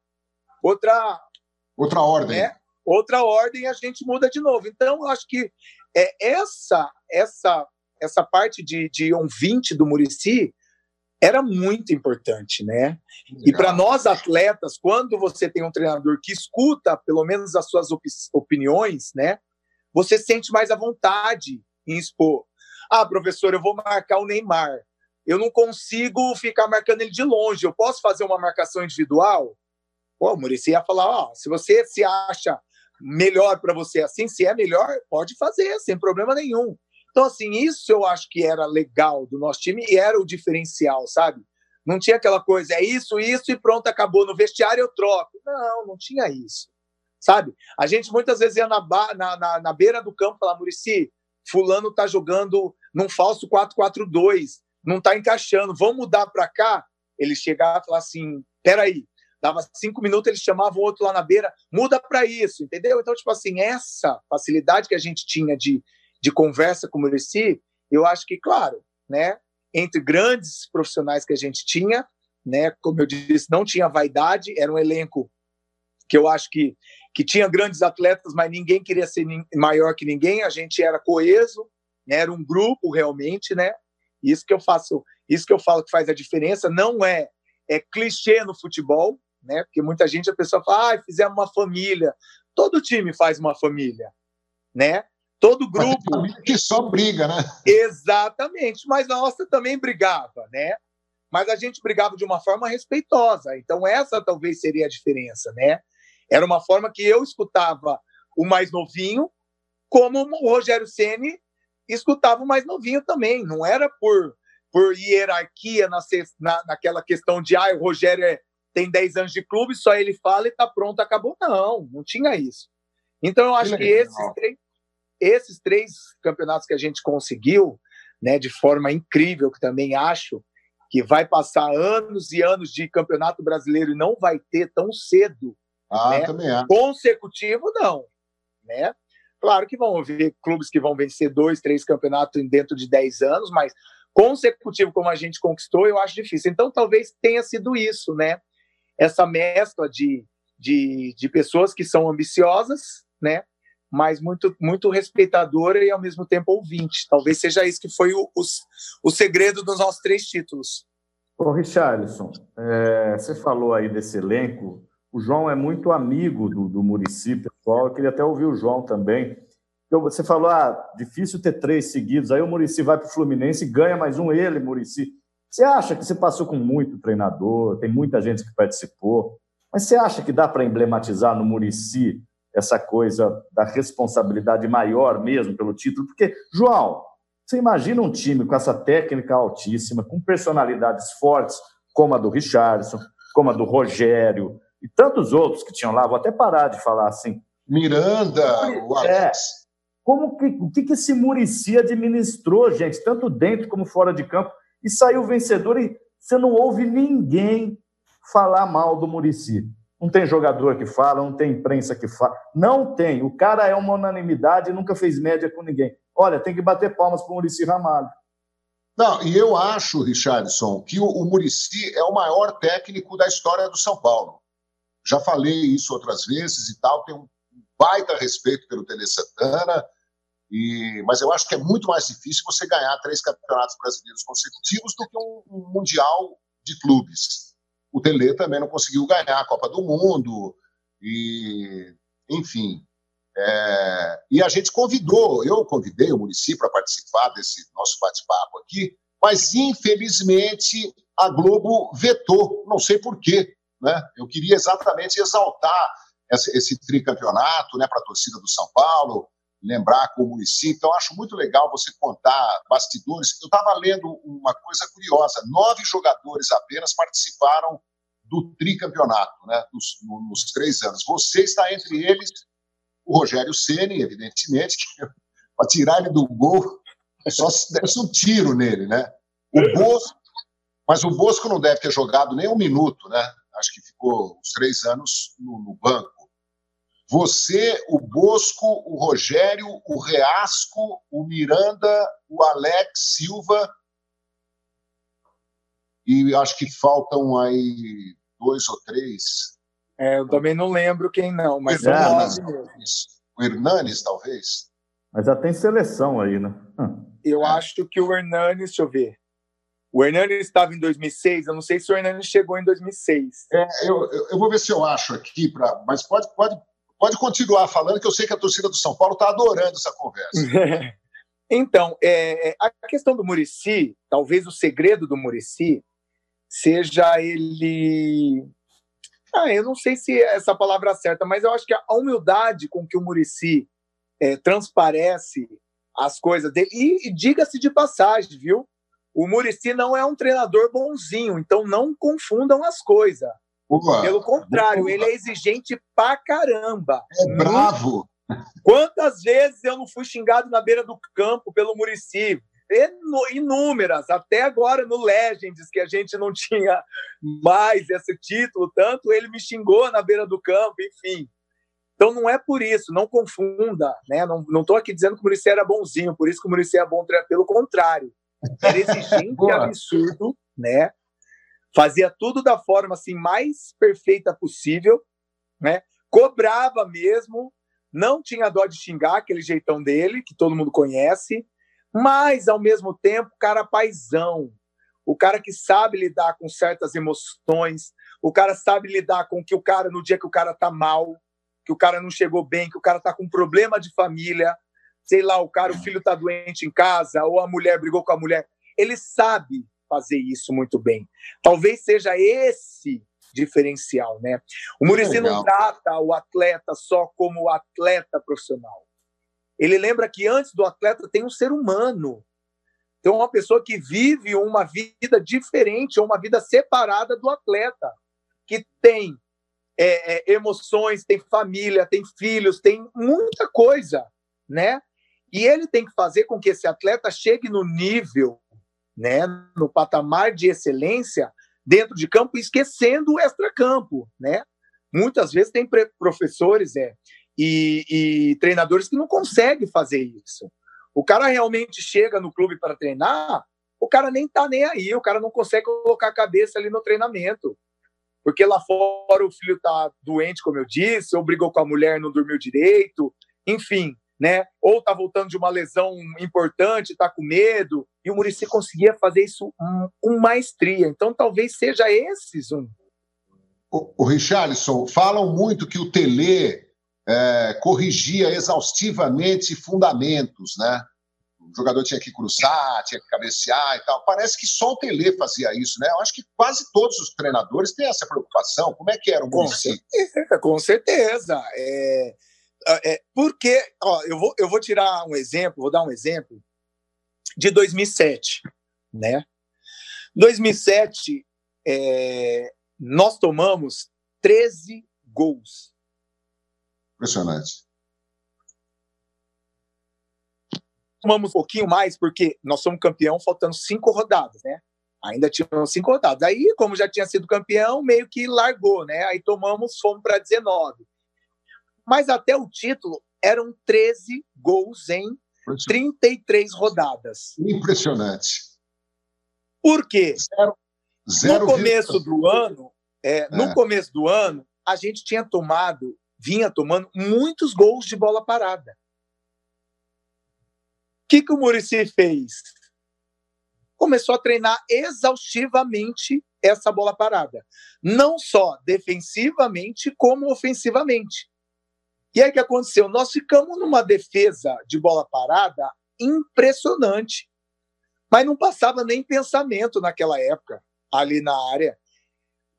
Outra, outra ordem. Né? Outra ordem e a gente muda de novo. Então, eu acho que é essa essa essa parte de, de um 20 do Murici era muito importante, né? E para nós atletas, quando você tem um treinador que escuta pelo menos as suas op opiniões, né? Você sente mais à vontade em expor. Ah, professor, eu vou marcar o Neymar. Eu não consigo ficar marcando ele de longe. Eu posso fazer uma marcação individual? Pô, o Muricy ia falar, ó, se você se acha melhor para você assim, se é melhor, pode fazer, sem problema nenhum. Então, assim, isso eu acho que era legal do nosso time e era o diferencial, sabe? Não tinha aquela coisa, é isso, isso e pronto, acabou. No vestiário eu troco. Não, não tinha isso, sabe? A gente muitas vezes ia na, na, na, na beira do campo falava, Murici, fulano tá jogando num falso 4-4-2, não tá encaixando, vamos mudar para cá? Ele chegava e falava assim, peraí, dava cinco minutos, eles chamavam outro lá na beira, muda para isso, entendeu? Então, tipo assim, essa facilidade que a gente tinha de de conversa com o Murici, eu acho que, claro, né, entre grandes profissionais que a gente tinha, né, como eu disse, não tinha vaidade, era um elenco que eu acho que, que tinha grandes atletas, mas ninguém queria ser maior que ninguém, a gente era coeso, né, era um grupo realmente, né, Isso que eu faço, isso que eu falo que faz a diferença não é é clichê no futebol, né? Porque muita gente a pessoa fala, ah, fizemos uma família. Todo time faz uma família, né? Todo grupo. família que só briga, né? Exatamente. Mas a nossa também brigava, né? Mas a gente brigava de uma forma respeitosa. Então, essa talvez seria a diferença, né? Era uma forma que eu escutava o mais novinho, como o Rogério Ceni escutava o mais novinho também. Não era por, por hierarquia na, na, naquela questão de ah, o Rogério é, tem 10 anos de clube, só ele fala e tá pronto, acabou. Não, não tinha isso. Então, eu acho que, que esses três, esses três campeonatos que a gente conseguiu, né, de forma incrível, que também acho que vai passar anos e anos de campeonato brasileiro e não vai ter tão cedo. Ah, né? também é. Consecutivo, não. Né? Claro que vão haver clubes que vão vencer dois, três campeonatos dentro de dez anos, mas consecutivo como a gente conquistou, eu acho difícil. Então, talvez tenha sido isso, né? Essa mescla de, de, de pessoas que são ambiciosas, né? mas muito, muito respeitadora e ao mesmo tempo ouvinte. Talvez seja isso que foi o, o, o segredo dos nossos três títulos. Ô, Richarlison, é, você falou aí desse elenco. O João é muito amigo do, do Murici, pessoal. Eu queria até ouvir o João também. Então, você falou, ah, difícil ter três seguidos. Aí o Murici vai para o Fluminense e ganha mais um ele, Murici. Você acha que você passou com muito treinador, tem muita gente que participou, mas você acha que dá para emblematizar no Murici essa coisa da responsabilidade maior mesmo pelo título, porque, João, você imagina um time com essa técnica altíssima, com personalidades fortes, como a do Richardson, como a do Rogério, e tantos outros que tinham lá, vou até parar de falar assim. Miranda, o é. Alex. É, como que, o que, que esse Murici administrou, gente, tanto dentro como fora de campo, e saiu vencedor e você não ouve ninguém falar mal do Murici. Não tem jogador que fala, não tem imprensa que fala. Não tem. O cara é uma unanimidade e nunca fez média com ninguém. Olha, tem que bater palmas para o Murici Ramalho. Não, e eu acho, Richardson, que o, o Murici é o maior técnico da história do São Paulo. Já falei isso outras vezes e tal, tenho um baita respeito pelo Tele Santana, e, mas eu acho que é muito mais difícil você ganhar três campeonatos brasileiros consecutivos do que um, um Mundial de clubes o Tele também não conseguiu ganhar a Copa do Mundo, e enfim. É, e a gente convidou, eu convidei o município para participar desse nosso bate-papo aqui, mas infelizmente a Globo vetou, não sei porquê. Né? Eu queria exatamente exaltar esse, esse tricampeonato né, para a torcida do São Paulo, lembrar com o município. Então, acho muito legal você contar bastidores. Eu estava lendo uma coisa curiosa: nove jogadores apenas participaram do tricampeonato, né, nos, nos três anos. Você está entre eles, o Rogério Ceni, evidentemente, para tirar ele do gol, só se desse um tiro nele, né? O Bosco, mas o Bosco não deve ter jogado nem um minuto, né? Acho que ficou uns três anos no, no banco. Você, o Bosco, o Rogério, o Reasco, o Miranda, o Alex Silva. E acho que faltam aí dois ou três. É, eu também não lembro quem não, mas o Hernanes, o Hernanes, talvez. Mas já tem seleção aí, né? Hum. Eu é. acho que o Hernanes, deixa eu ver. O Hernanes estava em 2006, eu não sei se o Hernanes chegou em 2006. É, eu, eu, vou ver se eu acho aqui, pra, mas pode, pode, Pode continuar falando, que eu sei que a torcida do São Paulo está adorando essa conversa. então, é, é, a questão do Murici, talvez o segredo do Murici seja ele. Ah, eu não sei se é essa palavra certa, mas eu acho que a humildade com que o Murici é, transparece as coisas dele. E, e diga-se de passagem, viu? O Murici não é um treinador bonzinho, então não confundam as coisas. Pelo contrário, ele é exigente pra caramba. É bravo. Quantas vezes eu não fui xingado na beira do campo pelo Murici? Inúmeras, até agora no Legends, que a gente não tinha mais esse título, tanto ele me xingou na beira do campo, enfim. Então não é por isso, não confunda, né? Não estou aqui dizendo que o Murici era bonzinho, por isso que o Murici é bom, pelo contrário. Era exigente absurdo, né? fazia tudo da forma assim mais perfeita possível, né? Cobrava mesmo, não tinha dó de xingar aquele jeitão dele que todo mundo conhece, mas ao mesmo tempo, cara paisão, o cara que sabe lidar com certas emoções, o cara sabe lidar com que o cara no dia que o cara tá mal, que o cara não chegou bem, que o cara tá com problema de família, sei lá, o cara, o filho tá doente em casa, ou a mulher brigou com a mulher. Ele sabe fazer isso muito bem. Talvez seja esse diferencial, né? O Murici não trata o atleta só como atleta profissional. Ele lembra que antes do atleta tem um ser humano. Tem uma pessoa que vive uma vida diferente, uma vida separada do atleta, que tem é, é, emoções, tem família, tem filhos, tem muita coisa, né? E ele tem que fazer com que esse atleta chegue no nível, né, no patamar de excelência dentro de campo, esquecendo o extracampo, né? Muitas vezes tem professores é, e, e treinadores que não conseguem fazer isso. O cara realmente chega no clube para treinar, o cara nem tá nem aí, o cara não consegue colocar a cabeça ali no treinamento. Porque lá fora o filho tá doente, como eu disse, ou brigou com a mulher, não dormiu direito, enfim, né? Ou tá voltando de uma lesão importante, tá com medo, e o Murici conseguia fazer isso com maestria. Então talvez seja esses um. O, o Richarlison, falam muito que o Tele é, corrigia exaustivamente fundamentos, né? O jogador tinha que cruzar, tinha que cabecear e tal. Parece que só o Tele fazia isso, né? Eu acho que quase todos os treinadores têm essa preocupação. Como é que era o Com certeza. Com certeza. É, é, porque, ó, eu, vou, eu vou tirar um exemplo, vou dar um exemplo de 2007, né? 2007, é, nós tomamos 13 gols Impressionante. Tomamos um pouquinho mais, porque nós somos campeão faltando cinco rodadas, né? Ainda tinham cinco rodadas. Aí, como já tinha sido campeão, meio que largou, né? Aí tomamos, fomos para 19. Mas até o título eram 13 gols em 33 rodadas. Impressionante. Por quê? Zero, zero no começo do ano, é, é. no começo do ano, a gente tinha tomado vinha tomando muitos gols de bola parada. O que, que o Murici fez? Começou a treinar exaustivamente essa bola parada. Não só defensivamente, como ofensivamente. E aí o que aconteceu? Nós ficamos numa defesa de bola parada impressionante. Mas não passava nem pensamento naquela época, ali na área.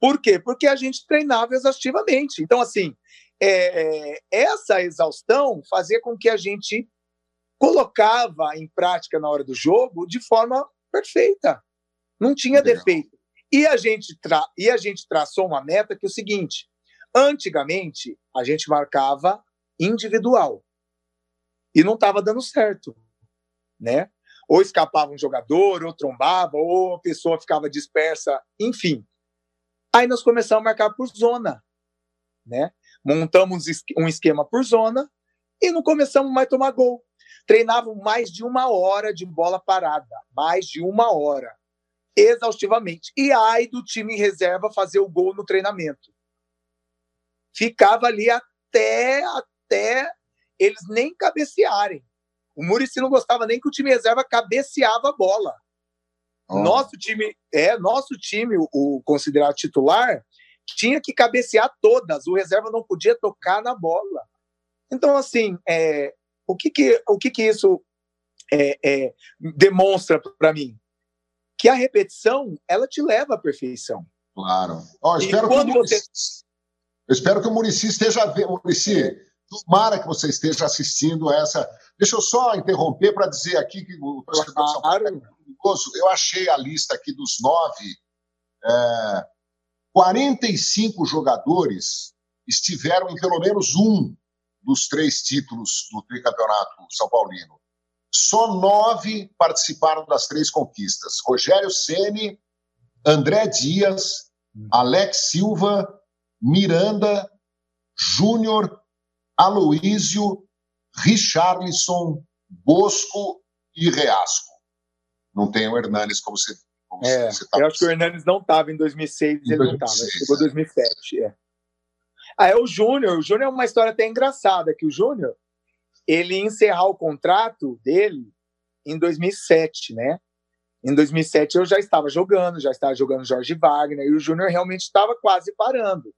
Por quê? Porque a gente treinava exaustivamente. Então, assim, é, é, essa exaustão fazia com que a gente colocava em prática na hora do jogo de forma perfeita. Não tinha Legal. defeito. E a, gente tra e a gente traçou uma meta que é o seguinte: antigamente a gente marcava individual e não estava dando certo, né? Ou escapava um jogador, ou trombava, ou a pessoa ficava dispersa, enfim. Aí nós começamos a marcar por zona, né? Montamos um esquema por zona e não começamos mais a tomar gol. Treinavam mais de uma hora de bola parada, mais de uma hora, exaustivamente. E ai do time em reserva fazer o gol no treinamento. Ficava ali até, até eles nem cabecearem. O Murici não gostava nem que o time reserva cabeceava a bola. Oh. Nosso time, é, nosso time, o, o considerado titular, tinha que cabecear todas, o reserva não podia tocar na bola. Então, assim, é, o, que, que, o que, que isso é, é, demonstra para mim? Que a repetição, ela te leva à perfeição. Claro. Oh, espero, que o Muricy, você... eu espero que o Murici esteja vendo. Murici, tomara que você esteja assistindo essa. Deixa eu só interromper para dizer aqui que o torcedor claro. São Paulo é curioso. Eu achei a lista aqui dos nove. É 45 jogadores estiveram em pelo menos um dos três títulos do tricampeonato São Paulino. Só nove participaram das três conquistas: Rogério Ceni, André Dias, Alex Silva, Miranda, Júnior, Aloísio, Richarlison, Bosco e Reasco. Não tem o Hernanes como você é, tá eu acho que o Hernanes não estava em 2006, em ele 2006, não estava, chegou em 2007. É. Ah, é o Júnior. O Júnior é uma história até engraçada, que o Júnior, ele encerrar o contrato dele em 2007, né? Em 2007 eu já estava jogando, já estava jogando Jorge Wagner e o Júnior realmente estava quase parando.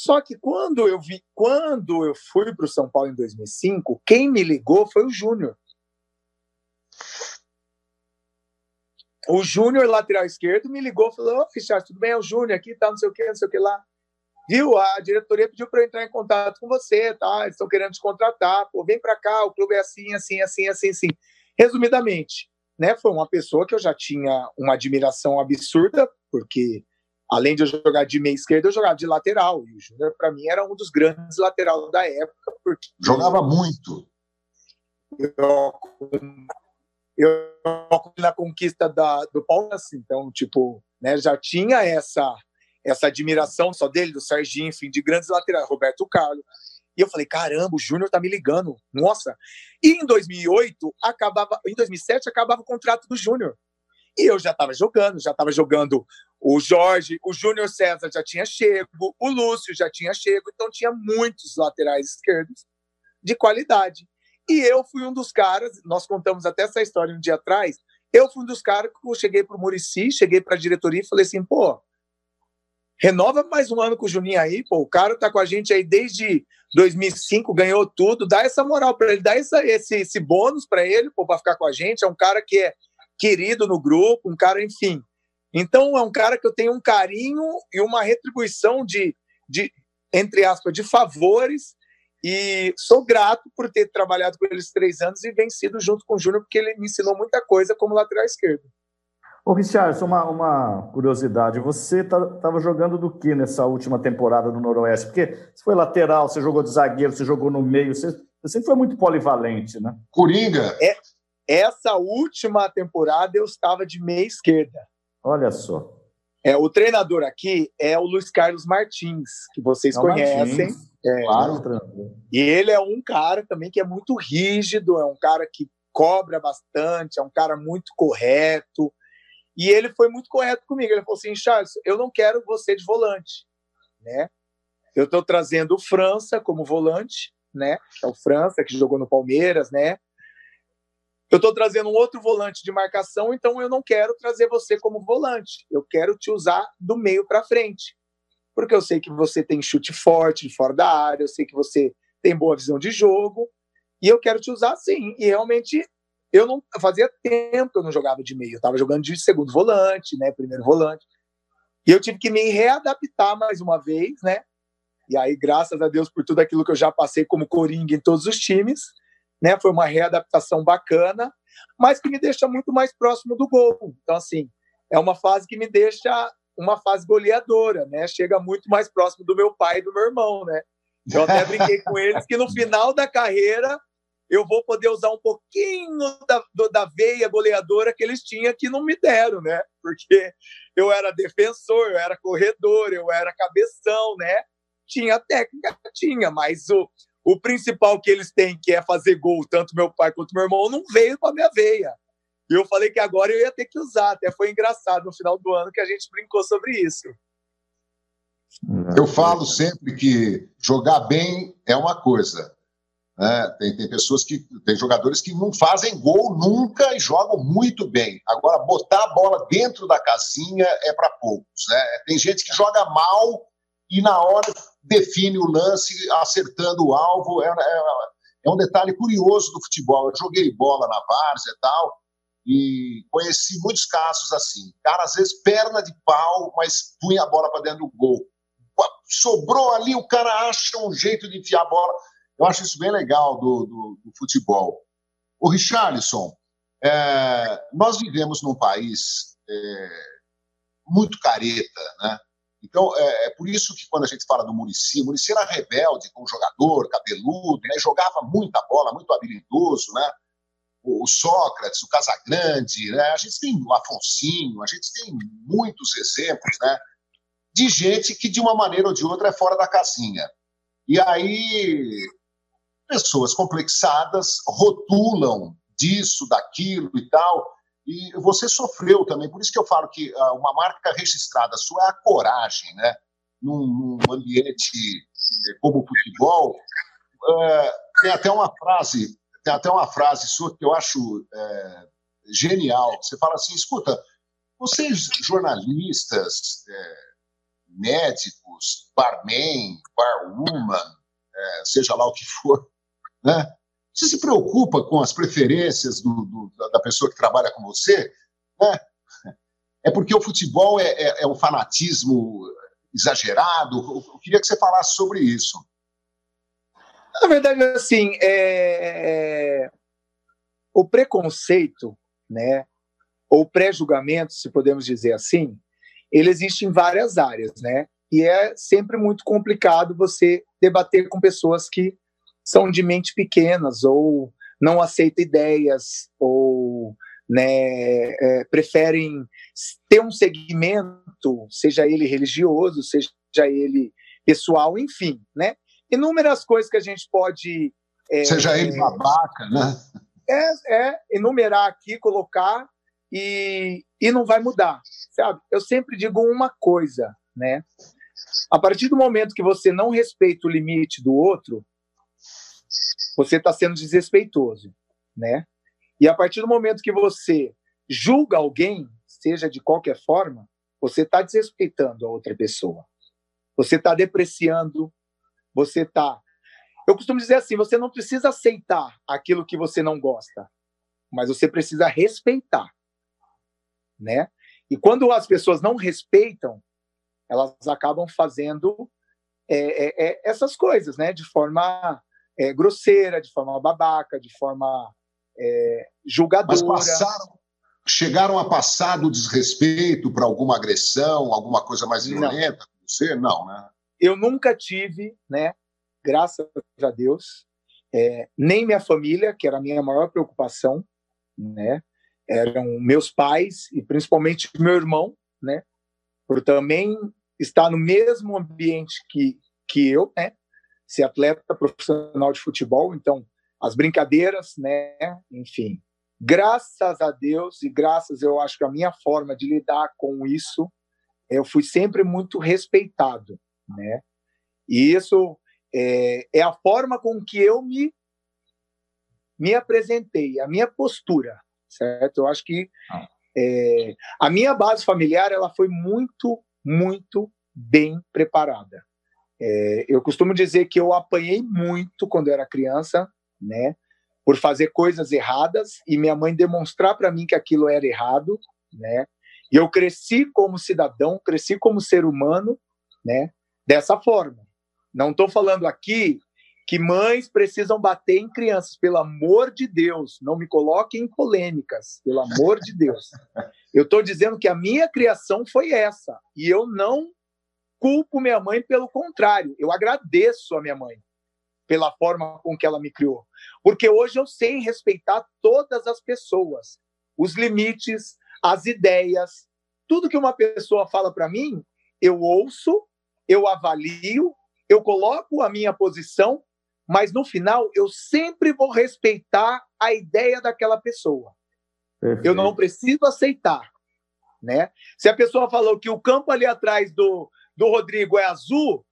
Só que quando eu vi, quando eu fui para o São Paulo em 2005, quem me ligou foi o Júnior. O Júnior, lateral esquerdo, me ligou e falou: Ô, Richard, tudo bem? É o Júnior aqui, tá, não sei o que, não sei o que lá. Viu? A diretoria pediu para eu entrar em contato com você, tá? Eles estão querendo te contratar. Pô, vem para cá, o clube é assim, assim, assim, assim, assim. Resumidamente, né? Foi uma pessoa que eu já tinha uma admiração absurda, porque além de eu jogar de meia esquerda, eu jogava de lateral. E o Júnior, para mim, era um dos grandes laterais da época. Porque Jogava muito. Eu, eu na conquista da, do Palmeiras, então, tipo, né, já tinha essa essa admiração só dele, do Serginho, enfim, de grandes laterais, Roberto Carlos. E eu falei, caramba, o Júnior tá me ligando, nossa. E em 2008, acabava, em 2007, acabava o contrato do Júnior. E eu já estava jogando, já estava jogando o Jorge, o Júnior César já tinha chego, o Lúcio já tinha chego, então tinha muitos laterais esquerdos de qualidade. E eu fui um dos caras, nós contamos até essa história um dia atrás, eu fui um dos caras que eu cheguei para o Murici, cheguei para a diretoria e falei assim, pô, renova mais um ano com o Juninho aí, pô, o cara tá com a gente aí desde 2005, ganhou tudo, dá essa moral para ele, dá essa, esse, esse bônus para ele, pô, para ficar com a gente, é um cara que é querido no grupo, um cara, enfim. Então, é um cara que eu tenho um carinho e uma retribuição de, de entre aspas, de favores, e sou grato por ter trabalhado com eles três anos e vencido junto com o Júnior, porque ele me ensinou muita coisa como lateral esquerdo. Ô, Richard, uma, uma curiosidade. Você estava tá, jogando do que nessa última temporada no Noroeste? Porque você foi lateral, você jogou de zagueiro, você jogou no meio, você, você sempre foi muito polivalente, né? Coringa. É, essa última temporada eu estava de meia esquerda. Olha só. É, o treinador aqui é o Luiz Carlos Martins, que vocês é conhecem. Martins. É, claro. E ele é um cara também que é muito rígido, é um cara que cobra bastante, é um cara muito correto. E ele foi muito correto comigo. Ele falou assim: Charles, eu não quero você de volante, né? Eu estou trazendo o França como volante, né? É o França que jogou no Palmeiras, né? Eu estou trazendo um outro volante de marcação, então eu não quero trazer você como volante. Eu quero te usar do meio para frente, porque eu sei que você tem chute forte de fora da área, eu sei que você tem boa visão de jogo e eu quero te usar sim. E realmente eu não fazia tempo que eu não jogava de meio, eu estava jogando de segundo volante, né, primeiro volante. E eu tive que me readaptar mais uma vez, né? E aí, graças a Deus por tudo aquilo que eu já passei como coringa em todos os times, né? Foi uma readaptação bacana, mas que me deixa muito mais próximo do gol. Então, assim, é uma fase que me deixa uma fase goleadora, né? Chega muito mais próximo do meu pai e do meu irmão, né? Eu até brinquei com eles que no final da carreira eu vou poder usar um pouquinho da, do, da veia goleadora que eles tinham que não me deram, né? Porque eu era defensor, eu era corredor, eu era cabeção, né? Tinha técnica, tinha, mas o, o principal que eles têm, que é fazer gol, tanto meu pai quanto meu irmão, não veio para minha veia. E eu falei que agora eu ia ter que usar. Até foi engraçado no final do ano que a gente brincou sobre isso. Eu falo sempre que jogar bem é uma coisa, né? Tem, tem pessoas que. Tem jogadores que não fazem gol nunca e jogam muito bem. Agora, botar a bola dentro da casinha é para poucos. Né? Tem gente que joga mal e na hora define o lance acertando o alvo. É, é, é um detalhe curioso do futebol. Eu joguei bola na várzea e tal, e conheci muitos casos assim. Cara, às vezes, perna de pau, mas punha a bola para dentro do gol. Sobrou ali, o cara acha um jeito de enfiar a bola. Eu acho isso bem legal do, do, do futebol. O Richarlison, é, nós vivemos num país é, muito careta, né? Então, é, é, por isso que quando a gente fala do Murici, o Murici era rebelde como jogador, cabeludo, né? jogava muita bola, muito habilidoso, né? O, o Sócrates, o Casagrande, né? A gente tem o Afonsinho, a gente tem muitos exemplos, né? De gente que, de uma maneira ou de outra, é fora da casinha. E aí, pessoas complexadas rotulam disso, daquilo e tal. E você sofreu também, por isso que eu falo que uh, uma marca registrada sua é a coragem, né? Num, num ambiente eh, como o futebol. Uh, tem até uma frase, tem até uma frase sua que eu acho é, genial. Você fala assim: escuta, vocês jornalistas, é, médicos, barman, barwoman, é, seja lá o que for, né? Você se preocupa com as preferências do, do, da pessoa que trabalha com você? Né? É porque o futebol é, é, é um fanatismo exagerado? Eu queria que você falasse sobre isso. Na verdade, assim, é... é o preconceito, né, ou pré-julgamento, se podemos dizer assim, ele existe em várias áreas, né? E é sempre muito complicado você debater com pessoas que são de mente pequenas ou não aceitam ideias ou né, é, preferem ter um segmento, seja ele religioso, seja ele pessoal, enfim, né? Inúmeras coisas que a gente pode. É, seja ele babaca, né? É, é enumerar aqui, colocar e, e não vai mudar, sabe? Eu sempre digo uma coisa, né? A partir do momento que você não respeita o limite do outro, você está sendo desrespeitoso, né? E a partir do momento que você julga alguém, seja de qualquer forma, você está desrespeitando a outra pessoa. Você está depreciando, você está. Eu costumo dizer assim: você não precisa aceitar aquilo que você não gosta, mas você precisa respeitar, né? E quando as pessoas não respeitam, elas acabam fazendo é, é, é essas coisas, né? De forma é, grosseira, de forma babaca, de forma é, julgadora. Mas passaram, chegaram a passar do desrespeito para alguma agressão, alguma coisa mais violenta com você? Não, né? Eu nunca tive, né? Graças a Deus, é, nem minha família, que era a minha maior preocupação, né? Eram meus pais e principalmente meu irmão, né? Por também estar no mesmo ambiente que, que eu, né? Ser atleta profissional de futebol, então as brincadeiras, né? Enfim, graças a Deus e graças eu acho que a minha forma de lidar com isso, eu fui sempre muito respeitado, né? E isso é, é a forma com que eu me me apresentei, a minha postura, certo? Eu acho que ah. é, a minha base familiar ela foi muito, muito bem preparada. É, eu costumo dizer que eu apanhei muito quando era criança, né? Por fazer coisas erradas e minha mãe demonstrar para mim que aquilo era errado, né? E eu cresci como cidadão, cresci como ser humano, né? Dessa forma. Não estou falando aqui que mães precisam bater em crianças, pelo amor de Deus, não me coloquem em polêmicas, pelo amor de Deus. Eu estou dizendo que a minha criação foi essa e eu não culpo minha mãe, pelo contrário, eu agradeço a minha mãe pela forma com que ela me criou. Porque hoje eu sei respeitar todas as pessoas, os limites, as ideias, tudo que uma pessoa fala para mim, eu ouço, eu avalio, eu coloco a minha posição, mas no final eu sempre vou respeitar a ideia daquela pessoa. Perfeito. Eu não preciso aceitar, né? Se a pessoa falou que o campo ali atrás do, do Rodrigo é azul,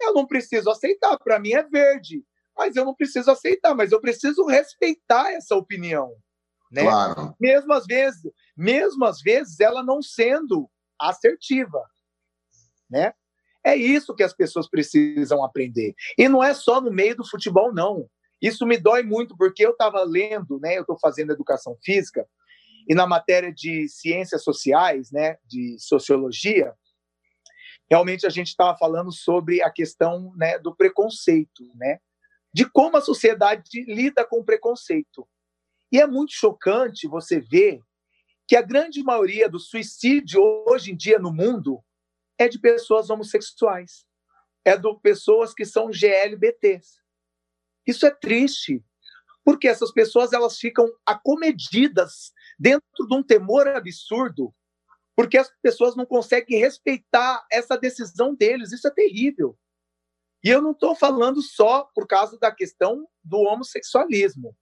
eu não preciso aceitar. Para mim é verde. Mas eu não preciso aceitar, mas eu preciso respeitar essa opinião. Né? Claro. Mesmo às vezes, mesmo às vezes, ela não sendo assertiva. Né? É isso que as pessoas precisam aprender. E não é só no meio do futebol, não. Isso me dói muito, porque eu estava lendo, né? Eu estou fazendo educação física, e na matéria de ciências sociais, né, de sociologia, realmente a gente estava falando sobre a questão né, do preconceito, né? De como a sociedade lida com o preconceito. E é muito chocante você ver que a grande maioria do suicídio hoje em dia no mundo é de pessoas homossexuais, é de pessoas que são GLBTs. Isso é triste, porque essas pessoas elas ficam acomedidas dentro de um temor absurdo porque as pessoas não conseguem respeitar essa decisão deles. Isso é terrível. E eu não estou falando só por causa da questão do homossexualismo.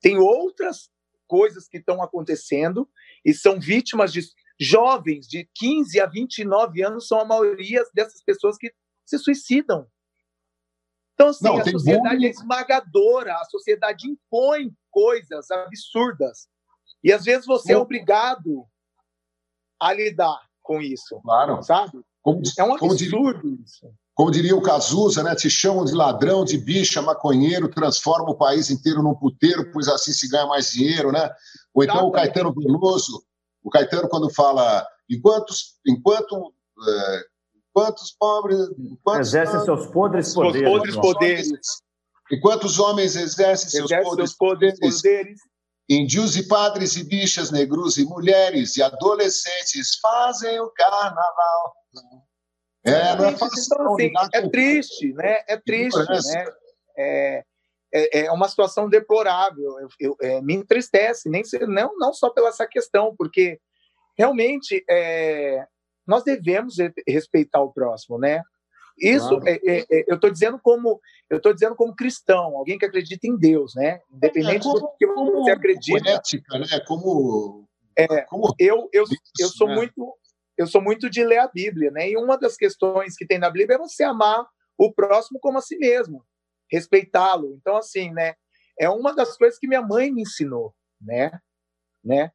Tem outras coisas que estão acontecendo e são vítimas de jovens de 15 a 29 anos, são a maioria dessas pessoas que se suicidam. Então, assim, não, a sociedade bullying. é esmagadora, a sociedade impõe coisas absurdas. E às vezes você é obrigado a lidar com isso. Claro. Sabe? Como, é um absurdo diria, isso. Como diria o Cazuza, né? Te chamam de ladrão, de bicha, maconheiro, transforma o país inteiro num puteiro, pois assim se ganha mais dinheiro, né? Ou então o Caetano Veloso, o Caetano quando fala enquanto, enquanto é, quantos pobres quantos exercem seus podres poderes, podres poderes. enquanto os homens exercem seus Exerce podres, poderes, poderes índios e padres e bichas, negros e mulheres e adolescentes fazem o carnaval. É, não é fácil. Então, assim, é triste, né? É triste, né? É, é, é, uma situação deplorável. Eu, eu é, me entristece, nem não, não só pela essa questão, porque realmente é, nós devemos respeitar o próximo, né? Isso claro. é, é, é eu estou dizendo como eu estou dizendo como cristão, alguém que acredita em Deus, né? Independente como, do que você acredita. Ética, né? Como, é, como eu eu, eu sou né? muito eu sou muito de ler a Bíblia, né? E uma das questões que tem na Bíblia é você amar o próximo como a si mesmo, respeitá-lo. Então assim, né? É uma das coisas que minha mãe me ensinou, né? Né?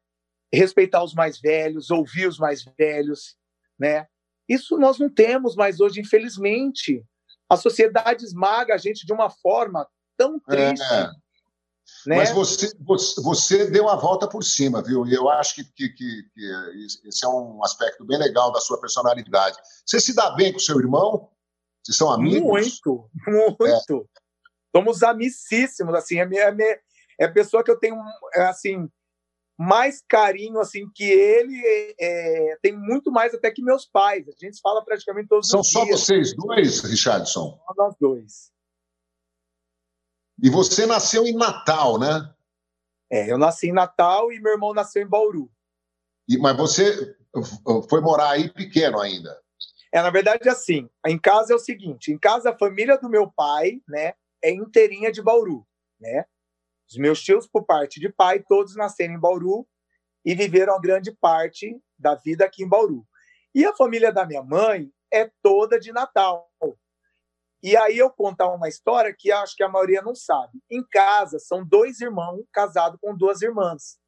Respeitar os mais velhos, ouvir os mais velhos, né? Isso nós não temos mais hoje, infelizmente. A sociedade esmaga a gente de uma forma tão triste. É. Né? Mas você, você, deu a volta por cima, viu? E eu acho que, que, que, que, esse é um aspecto bem legal da sua personalidade. Você se dá bem com seu irmão? Vocês são amigos? Muito, muito. É. Somos amicíssimos, assim. É, minha, é, é a pessoa que eu tenho, assim, mais carinho assim que ele é, tem muito mais até que meus pais. A gente fala praticamente todos São os dias. São só vocês dois, Richardson? Só nós dois. E você nasceu em Natal, né? É, eu nasci em Natal e meu irmão nasceu em Bauru. E, mas você foi morar aí pequeno ainda? É, na verdade, assim, em casa é o seguinte, em casa a família do meu pai, né, é inteirinha de Bauru, né? Os meus tios, por parte de pai, todos nasceram em Bauru e viveram a grande parte da vida aqui em Bauru. E a família da minha mãe é toda de Natal. E aí eu contar uma história que acho que a maioria não sabe. Em casa são dois irmãos casados com duas irmãs.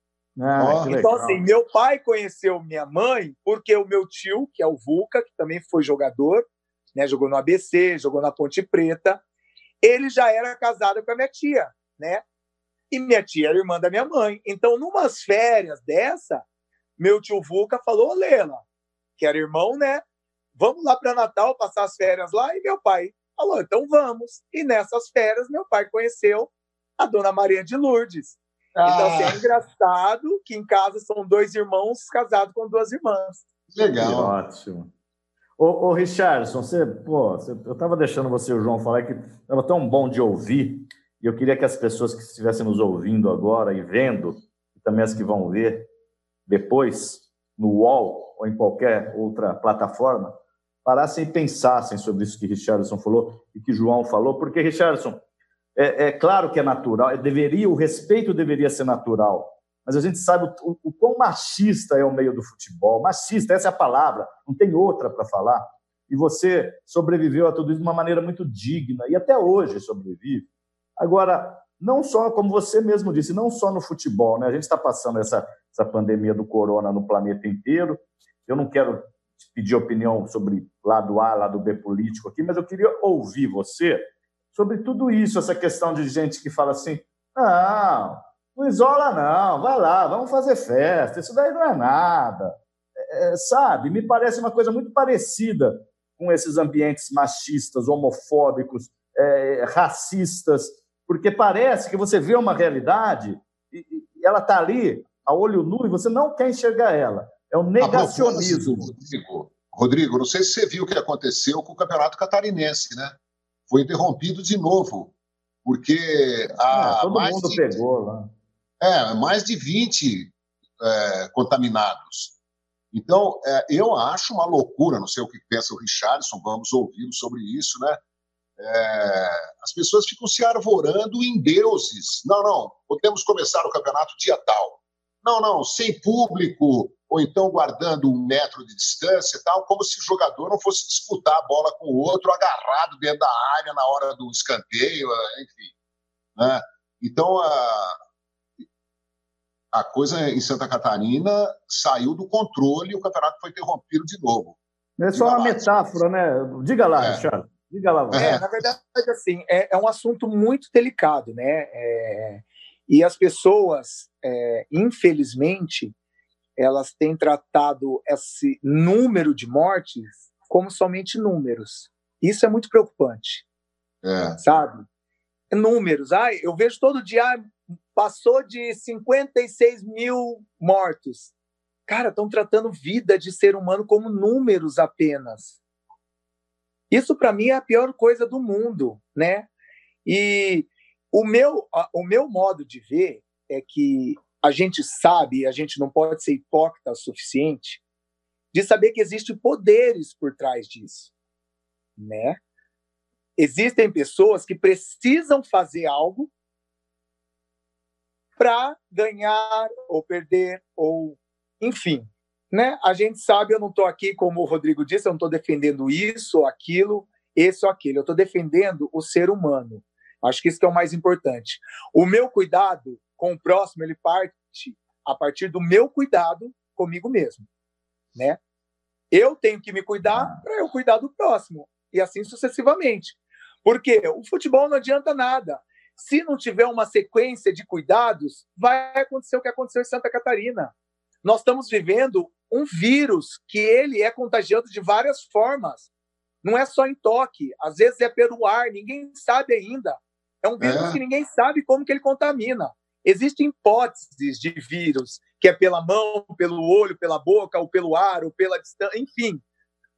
Ah, então, assim, meu pai conheceu minha mãe porque o meu tio, que é o Vulca, que também foi jogador, né, jogou no ABC, jogou na Ponte Preta, ele já era casado com a minha tia, né? E minha tia era irmã da minha mãe. Então, numas férias dessa, meu tio Vuca falou, Lela, que era irmão, né? Vamos lá para Natal passar as férias lá. E meu pai falou, então vamos. E nessas férias, meu pai conheceu a dona Maria de Lourdes. Ah. Então, assim, é ah. engraçado que em casa são dois irmãos casados com duas irmãs. Legal. Que ótimo. Ô, ô Richardson, você, pô, você, eu estava deixando você e o João falar que estava tão bom de ouvir. E eu queria que as pessoas que estivessem nos ouvindo agora e vendo, e também as que vão ver depois, no UOL ou em qualquer outra plataforma, parassem e pensassem sobre isso que Richardson falou e que João falou, porque, Richardson, é, é claro que é natural, é, deveria, o respeito deveria ser natural, mas a gente sabe o, o, o quão machista é o meio do futebol. Machista, essa é a palavra, não tem outra para falar. E você sobreviveu a tudo isso de uma maneira muito digna, e até hoje sobrevive. Agora, não só, como você mesmo disse, não só no futebol, né? A gente está passando essa, essa pandemia do corona no planeta inteiro. Eu não quero pedir opinião sobre lado A, lado B político aqui, mas eu queria ouvir você sobre tudo isso, essa questão de gente que fala assim: não, não isola, não, vai lá, vamos fazer festa, isso daí não é nada. É, é sabe, me parece uma coisa muito parecida com esses ambientes machistas, homofóbicos, é, racistas, porque parece que você vê uma realidade e, e ela está ali, a olho nu, e você não quer enxergar ela. É um negacionismo. Rodrigo, Rodrigo, não sei se você viu o que aconteceu com o Campeonato Catarinense, né? Foi interrompido de novo, porque a, é, todo mais mundo de, pegou lá. É, mais de 20 é, contaminados. Então, é, eu acho uma loucura, não sei o que pensa o Richardson, vamos ouvi-lo sobre isso, né? É, as pessoas ficam se arvorando em deuses. Não, não, podemos começar o campeonato dia tal. Não, não, sem público, ou então guardando um metro de distância e tal, como se o jogador não fosse disputar a bola com o outro agarrado dentro da área na hora do escanteio, enfim. Né? Então, a, a coisa em Santa Catarina saiu do controle e o campeonato foi interrompido de novo. É só uma metáfora, né? Diga lá, é. Richard. Diga lá. É, na verdade, assim, é, é, um assunto muito delicado, né? É, e as pessoas, é, infelizmente, elas têm tratado esse número de mortes como somente números. Isso é muito preocupante. É. Sabe? Números. Ah, eu vejo todo dia, passou de 56 mil mortos. Cara, estão tratando vida de ser humano como números apenas. Isso para mim é a pior coisa do mundo, né? E o meu, o meu modo de ver é que a gente sabe, a gente não pode ser hipócrita o suficiente de saber que existem poderes por trás disso, né? Existem pessoas que precisam fazer algo para ganhar ou perder ou enfim, né? A gente sabe, eu não estou aqui, como o Rodrigo disse, eu não estou defendendo isso ou aquilo, esse ou aquele. Eu estou defendendo o ser humano. Acho que isso é o mais importante. O meu cuidado com o próximo, ele parte a partir do meu cuidado comigo mesmo, né? Eu tenho que me cuidar para eu cuidar do próximo e assim sucessivamente. Porque o futebol não adianta nada. Se não tiver uma sequência de cuidados, vai acontecer o que aconteceu em Santa Catarina. Nós estamos vivendo um vírus que ele é contagiante de várias formas. Não é só em toque, às vezes é pelo ar, ninguém sabe ainda. É um vírus é. que ninguém sabe como que ele contamina. Existem hipóteses de vírus, que é pela mão, pelo olho, pela boca, ou pelo ar, ou pela distância, enfim.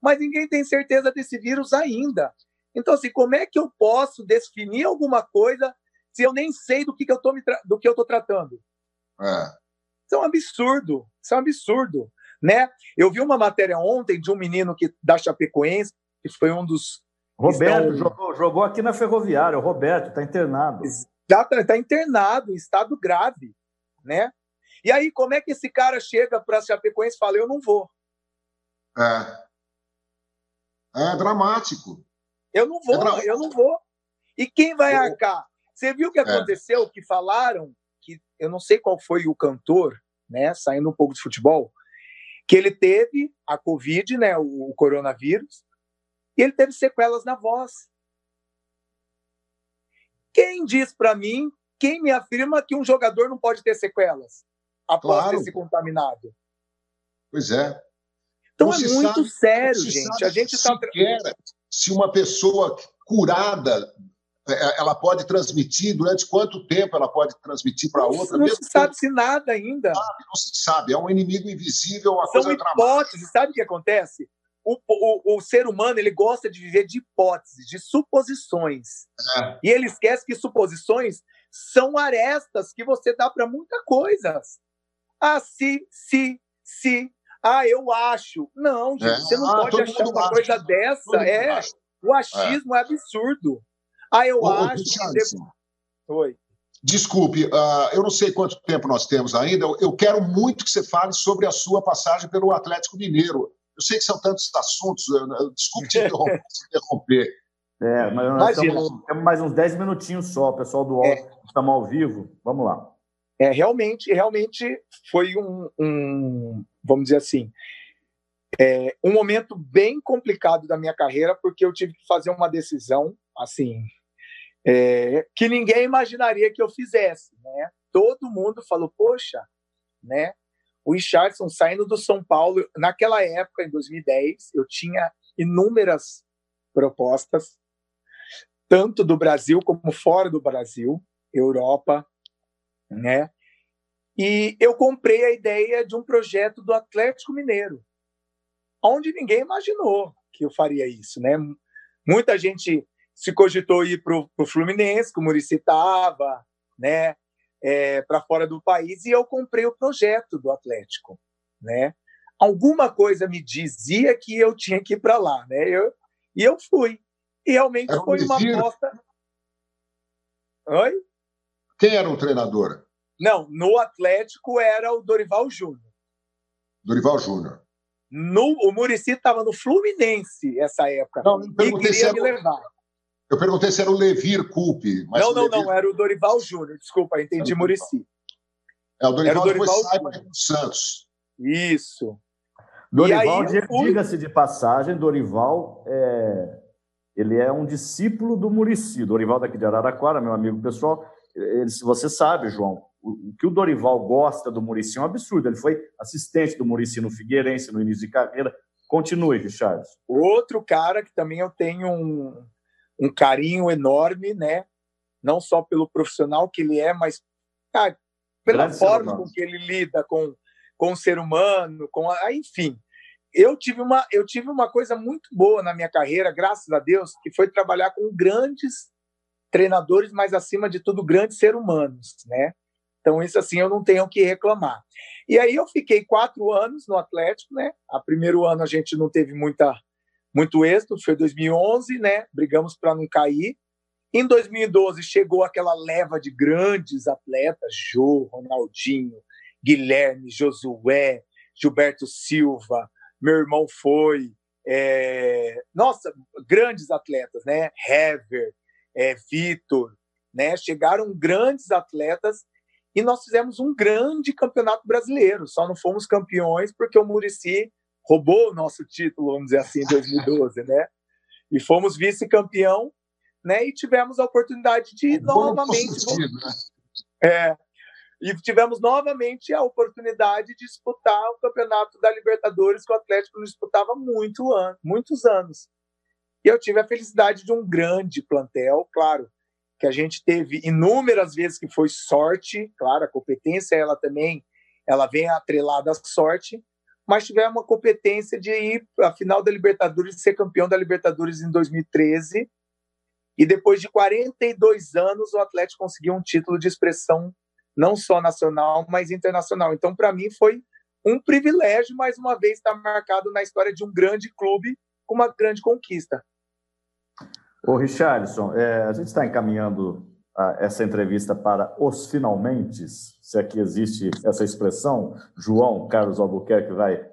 Mas ninguém tem certeza desse vírus ainda. Então, assim, como é que eu posso definir alguma coisa se eu nem sei do que, que eu estou tratando? É. Isso é um absurdo. Isso é um absurdo né? Eu vi uma matéria ontem de um menino que da Chapecoense, que foi um dos Roberto estão... jogou, jogou aqui na Ferroviária, o Roberto está internado. Está tá internado, em estado grave, né? E aí, como é que esse cara chega para a Chapecoense e fala, eu não vou? É. É dramático. Eu não vou, é eu não vou. E quem vai eu... arcar? Você viu o que é. aconteceu? É. Que falaram que eu não sei qual foi o cantor, né? Saindo um pouco de futebol, que ele teve a Covid, né, o, o coronavírus, e ele teve sequelas na voz. Quem diz para mim, quem me afirma que um jogador não pode ter sequelas após claro. ter se contaminado? Pois é. Então não é muito sabe, sério, gente. A gente está. Se uma pessoa curada ela pode transmitir, durante quanto tempo ela pode transmitir para outra? Não se sabe se nada ainda. Não se sabe, é um inimigo invisível, uma São coisa hipóteses, sabe o que acontece? O, o, o, ser humano ele gosta de viver de hipóteses, de suposições. É. E ele esquece que suposições são arestas que você dá para muitas coisas. Ah, se, se, se. Ah, eu acho. Não, gente, é. você não ah, pode achar uma acha. coisa dessa. é, o achismo é. é absurdo. Ah, eu Ô, acho. que... Oi. Desculpe, uh, eu não sei quanto tempo nós temos ainda. Eu quero muito que você fale sobre a sua passagem pelo Atlético Mineiro. Eu sei que são tantos assuntos, desculpe te interromper. te interromper. É, mas nós temos, temos, mais uns 10 minutinhos só, pessoal do é. estamos ao vivo. Vamos lá. É, realmente, realmente foi um, um vamos dizer assim, é, um momento bem complicado da minha carreira, porque eu tive que fazer uma decisão, assim, é, que ninguém imaginaria que eu fizesse, né? Todo mundo falou, poxa, né? O Richardson saindo do São Paulo, naquela época, em 2010, eu tinha inúmeras propostas, tanto do Brasil como fora do Brasil, Europa, né? E eu comprei a ideia de um projeto do Atlético Mineiro, onde ninguém imaginou que eu faria isso, né? Muita gente se cogitou ir para o Fluminense, que o Murici estava, né, é, para fora do país, e eu comprei o projeto do Atlético, né? Alguma coisa me dizia que eu tinha que ir para lá, né? Eu, e eu fui. E realmente era foi uma aposta. Oi? Quem era o treinador? Não, no Atlético era o Dorival Júnior. Dorival Júnior. No, o Murici estava no Fluminense essa época. Não, e queria me levar. Eu perguntei se era o Levir Culpe. não, não, Levir... não, era o Dorival Júnior. Desculpa, entendi Murici. É, o Dorival, era o Dorival depois sai para Santos. Isso. Dorival, diga-se de passagem, Dorival é, ele é um discípulo do Murici, Dorival daqui de Araraquara, meu amigo pessoal. Ele, você sabe, João, o, o que o Dorival gosta do Murici é um absurdo. Ele foi assistente do Murici no Figueirense no início de carreira. Continue, Richard. Outro cara que também eu tenho um, um carinho enorme, né? Não só pelo profissional que ele é, mas ah, pela Grande forma com que ele lida com, com o ser humano, com a, enfim. Eu tive, uma, eu tive uma coisa muito boa na minha carreira, graças a Deus, que foi trabalhar com grandes treinadores, mas acima de tudo, grandes seres humanos, né? Então, isso assim, eu não tenho o que reclamar. E aí eu fiquei quatro anos no Atlético, né? A primeiro ano a gente não teve muita muito êxito, foi 2011, né? Brigamos para não cair. Em 2012 chegou aquela leva de grandes atletas, Jô, Ronaldinho, Guilherme, Josué, Gilberto Silva, meu irmão foi, é... nossa, grandes atletas, né? Hever, é, Vitor, né? Chegaram grandes atletas e nós fizemos um grande campeonato brasileiro. Só não fomos campeões porque o Murici roubou o nosso título, vamos dizer assim, em 2012, né? E fomos vice-campeão, né? E tivemos a oportunidade de novamente. Né? É, e tivemos novamente a oportunidade de disputar o campeonato da Libertadores que o Atlético não disputava muito an muitos anos. E eu tive a felicidade de um grande plantel, claro, que a gente teve inúmeras vezes que foi sorte, claro, a competência ela também, ela vem atrelada à sorte, mas tivemos uma competência de ir para a final da Libertadores, ser campeão da Libertadores em 2013, e depois de 42 anos o Atlético conseguiu um título de expressão não só nacional, mas internacional. Então, para mim, foi um privilégio, mais uma vez, estar marcado na história de um grande clube com uma grande conquista. Ô, Richardson, é, a gente está encaminhando essa entrevista para os finalmente, se aqui existe essa expressão. João Carlos Albuquerque vai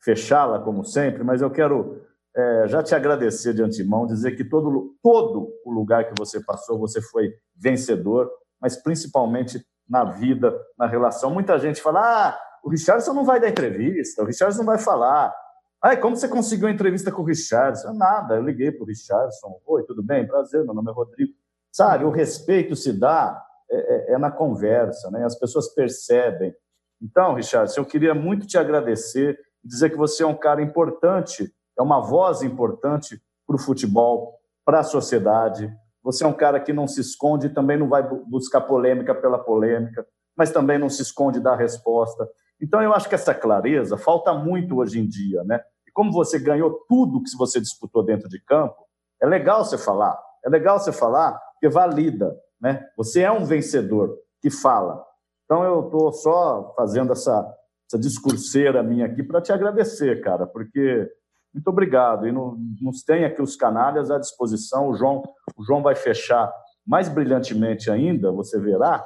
fechá-la, como sempre, mas eu quero é, já te agradecer de antemão, dizer que todo, todo o lugar que você passou, você foi vencedor, mas principalmente na vida, na relação. Muita gente fala: ah, o Richardson não vai dar entrevista, o Richardson não vai falar. Ah, como você conseguiu uma entrevista com o Richardson? Nada, eu liguei para o Richardson. Oi, tudo bem? Prazer, meu nome é Rodrigo. Sabe, o respeito se dá é, é, é na conversa, né? as pessoas percebem. Então, Richardson, eu queria muito te agradecer e dizer que você é um cara importante, é uma voz importante para o futebol, para a sociedade, você é um cara que não se esconde, também não vai buscar polêmica pela polêmica, mas também não se esconde da resposta. Então, eu acho que essa clareza falta muito hoje em dia, né? E como você ganhou tudo que você disputou dentro de campo, é legal você falar, é legal você falar, porque valida, né? Você é um vencedor que fala. Então, eu estou só fazendo essa, essa discurseira minha aqui para te agradecer, cara, porque muito obrigado. E nos tem aqui os canalhas à disposição. O João, o João vai fechar mais brilhantemente ainda, você verá.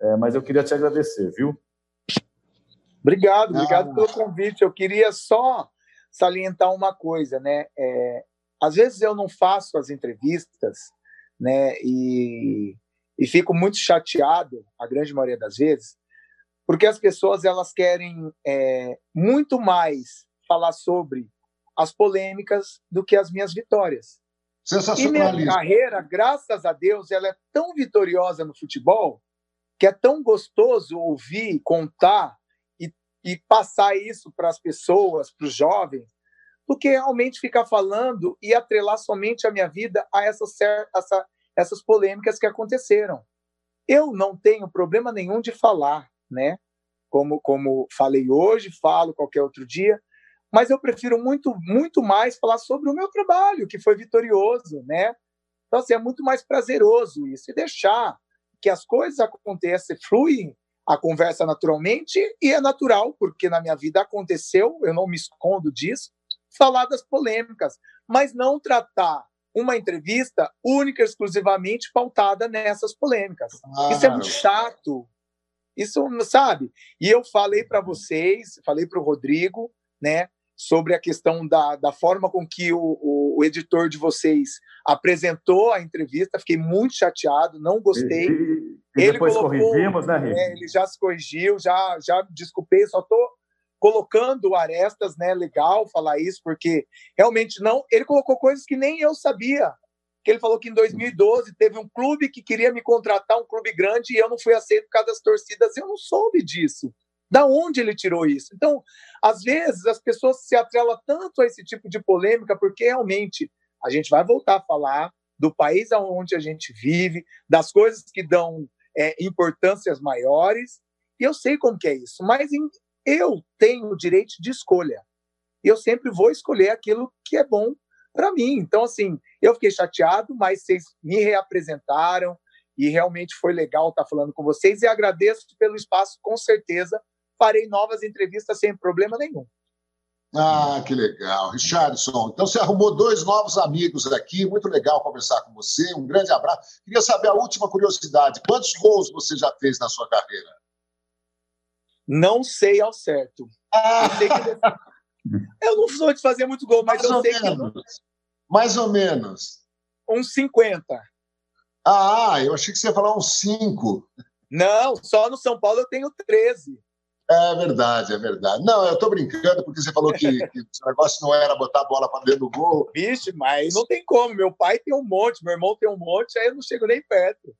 É, mas eu queria te agradecer, viu? Obrigado, obrigado ah. pelo convite. Eu queria só salientar uma coisa, né? É, às vezes eu não faço as entrevistas, né? E, e fico muito chateado, a grande maioria das vezes, porque as pessoas elas querem é, muito mais falar sobre as polêmicas do que as minhas vitórias. E minha carreira, graças a Deus, ela é tão vitoriosa no futebol que é tão gostoso ouvir, contar e, e passar isso para as pessoas, para os jovens, do que realmente ficar falando e atrelar somente a minha vida a essas, essa, essas polêmicas que aconteceram. Eu não tenho problema nenhum de falar, né? Como, como falei hoje, falo qualquer outro dia, mas eu prefiro muito, muito mais falar sobre o meu trabalho, que foi vitorioso, né? Então, assim, é muito mais prazeroso isso, e deixar que as coisas aconteçam, fluem a conversa naturalmente, e é natural, porque na minha vida aconteceu, eu não me escondo disso, falar das polêmicas, mas não tratar uma entrevista única, exclusivamente pautada nessas polêmicas. Ah, isso é muito chato. Isso, sabe? E eu falei para vocês, falei para o Rodrigo, né, sobre a questão da, da forma com que o, o, o, editor de vocês apresentou a entrevista. Fiquei muito chateado, não gostei. E, e ele depois colocou, corrigimos, né, Rick? É, ele já se corrigiu, já, já desculpei, só estou colocando arestas, né? Legal falar isso, porque realmente não. Ele colocou coisas que nem eu sabia. Que ele falou que em 2012 teve um clube que queria me contratar, um clube grande, e eu não fui aceito por causa das torcidas. Eu não soube disso. Da onde ele tirou isso? Então, às vezes, as pessoas se atrelam tanto a esse tipo de polêmica, porque realmente a gente vai voltar a falar do país onde a gente vive, das coisas que dão é, importâncias maiores, e eu sei como que é isso, mas em, eu tenho o direito de escolha. E eu sempre vou escolher aquilo que é bom para mim. Então, assim, eu fiquei chateado, mas vocês me reapresentaram e realmente foi legal estar falando com vocês e agradeço pelo espaço, com certeza. Farei novas entrevistas sem problema nenhum. Ah, que legal. Richardson, então você arrumou dois novos amigos aqui, muito legal conversar com você, um grande abraço. Queria saber a última curiosidade: quantos gols você já fez na sua carreira? Não sei ao certo. Ah. Eu, que... eu, não sou de fazer muito gol, mas Mais eu sei menos. que. Mais ou menos. Uns 50. Ah, eu achei que você ia falar uns 5. Não, só no São Paulo eu tenho 13. É verdade, é verdade. Não, eu estou brincando porque você falou que, que o negócio não era botar a bola para dentro do gol. Vixe, mas não tem como. Meu pai tem um monte, meu irmão tem um monte, aí eu não chego nem perto.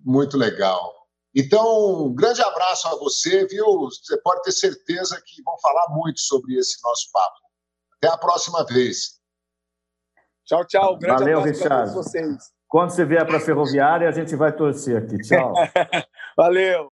Muito legal. Então, um grande abraço a você, viu? Você pode ter certeza que vão falar muito sobre esse nosso papo. Até a próxima vez. Tchau, tchau. grande Valeu, abraço para todos vocês. Quando você vier para a Ferroviária, a gente vai torcer aqui. Tchau. Valeu.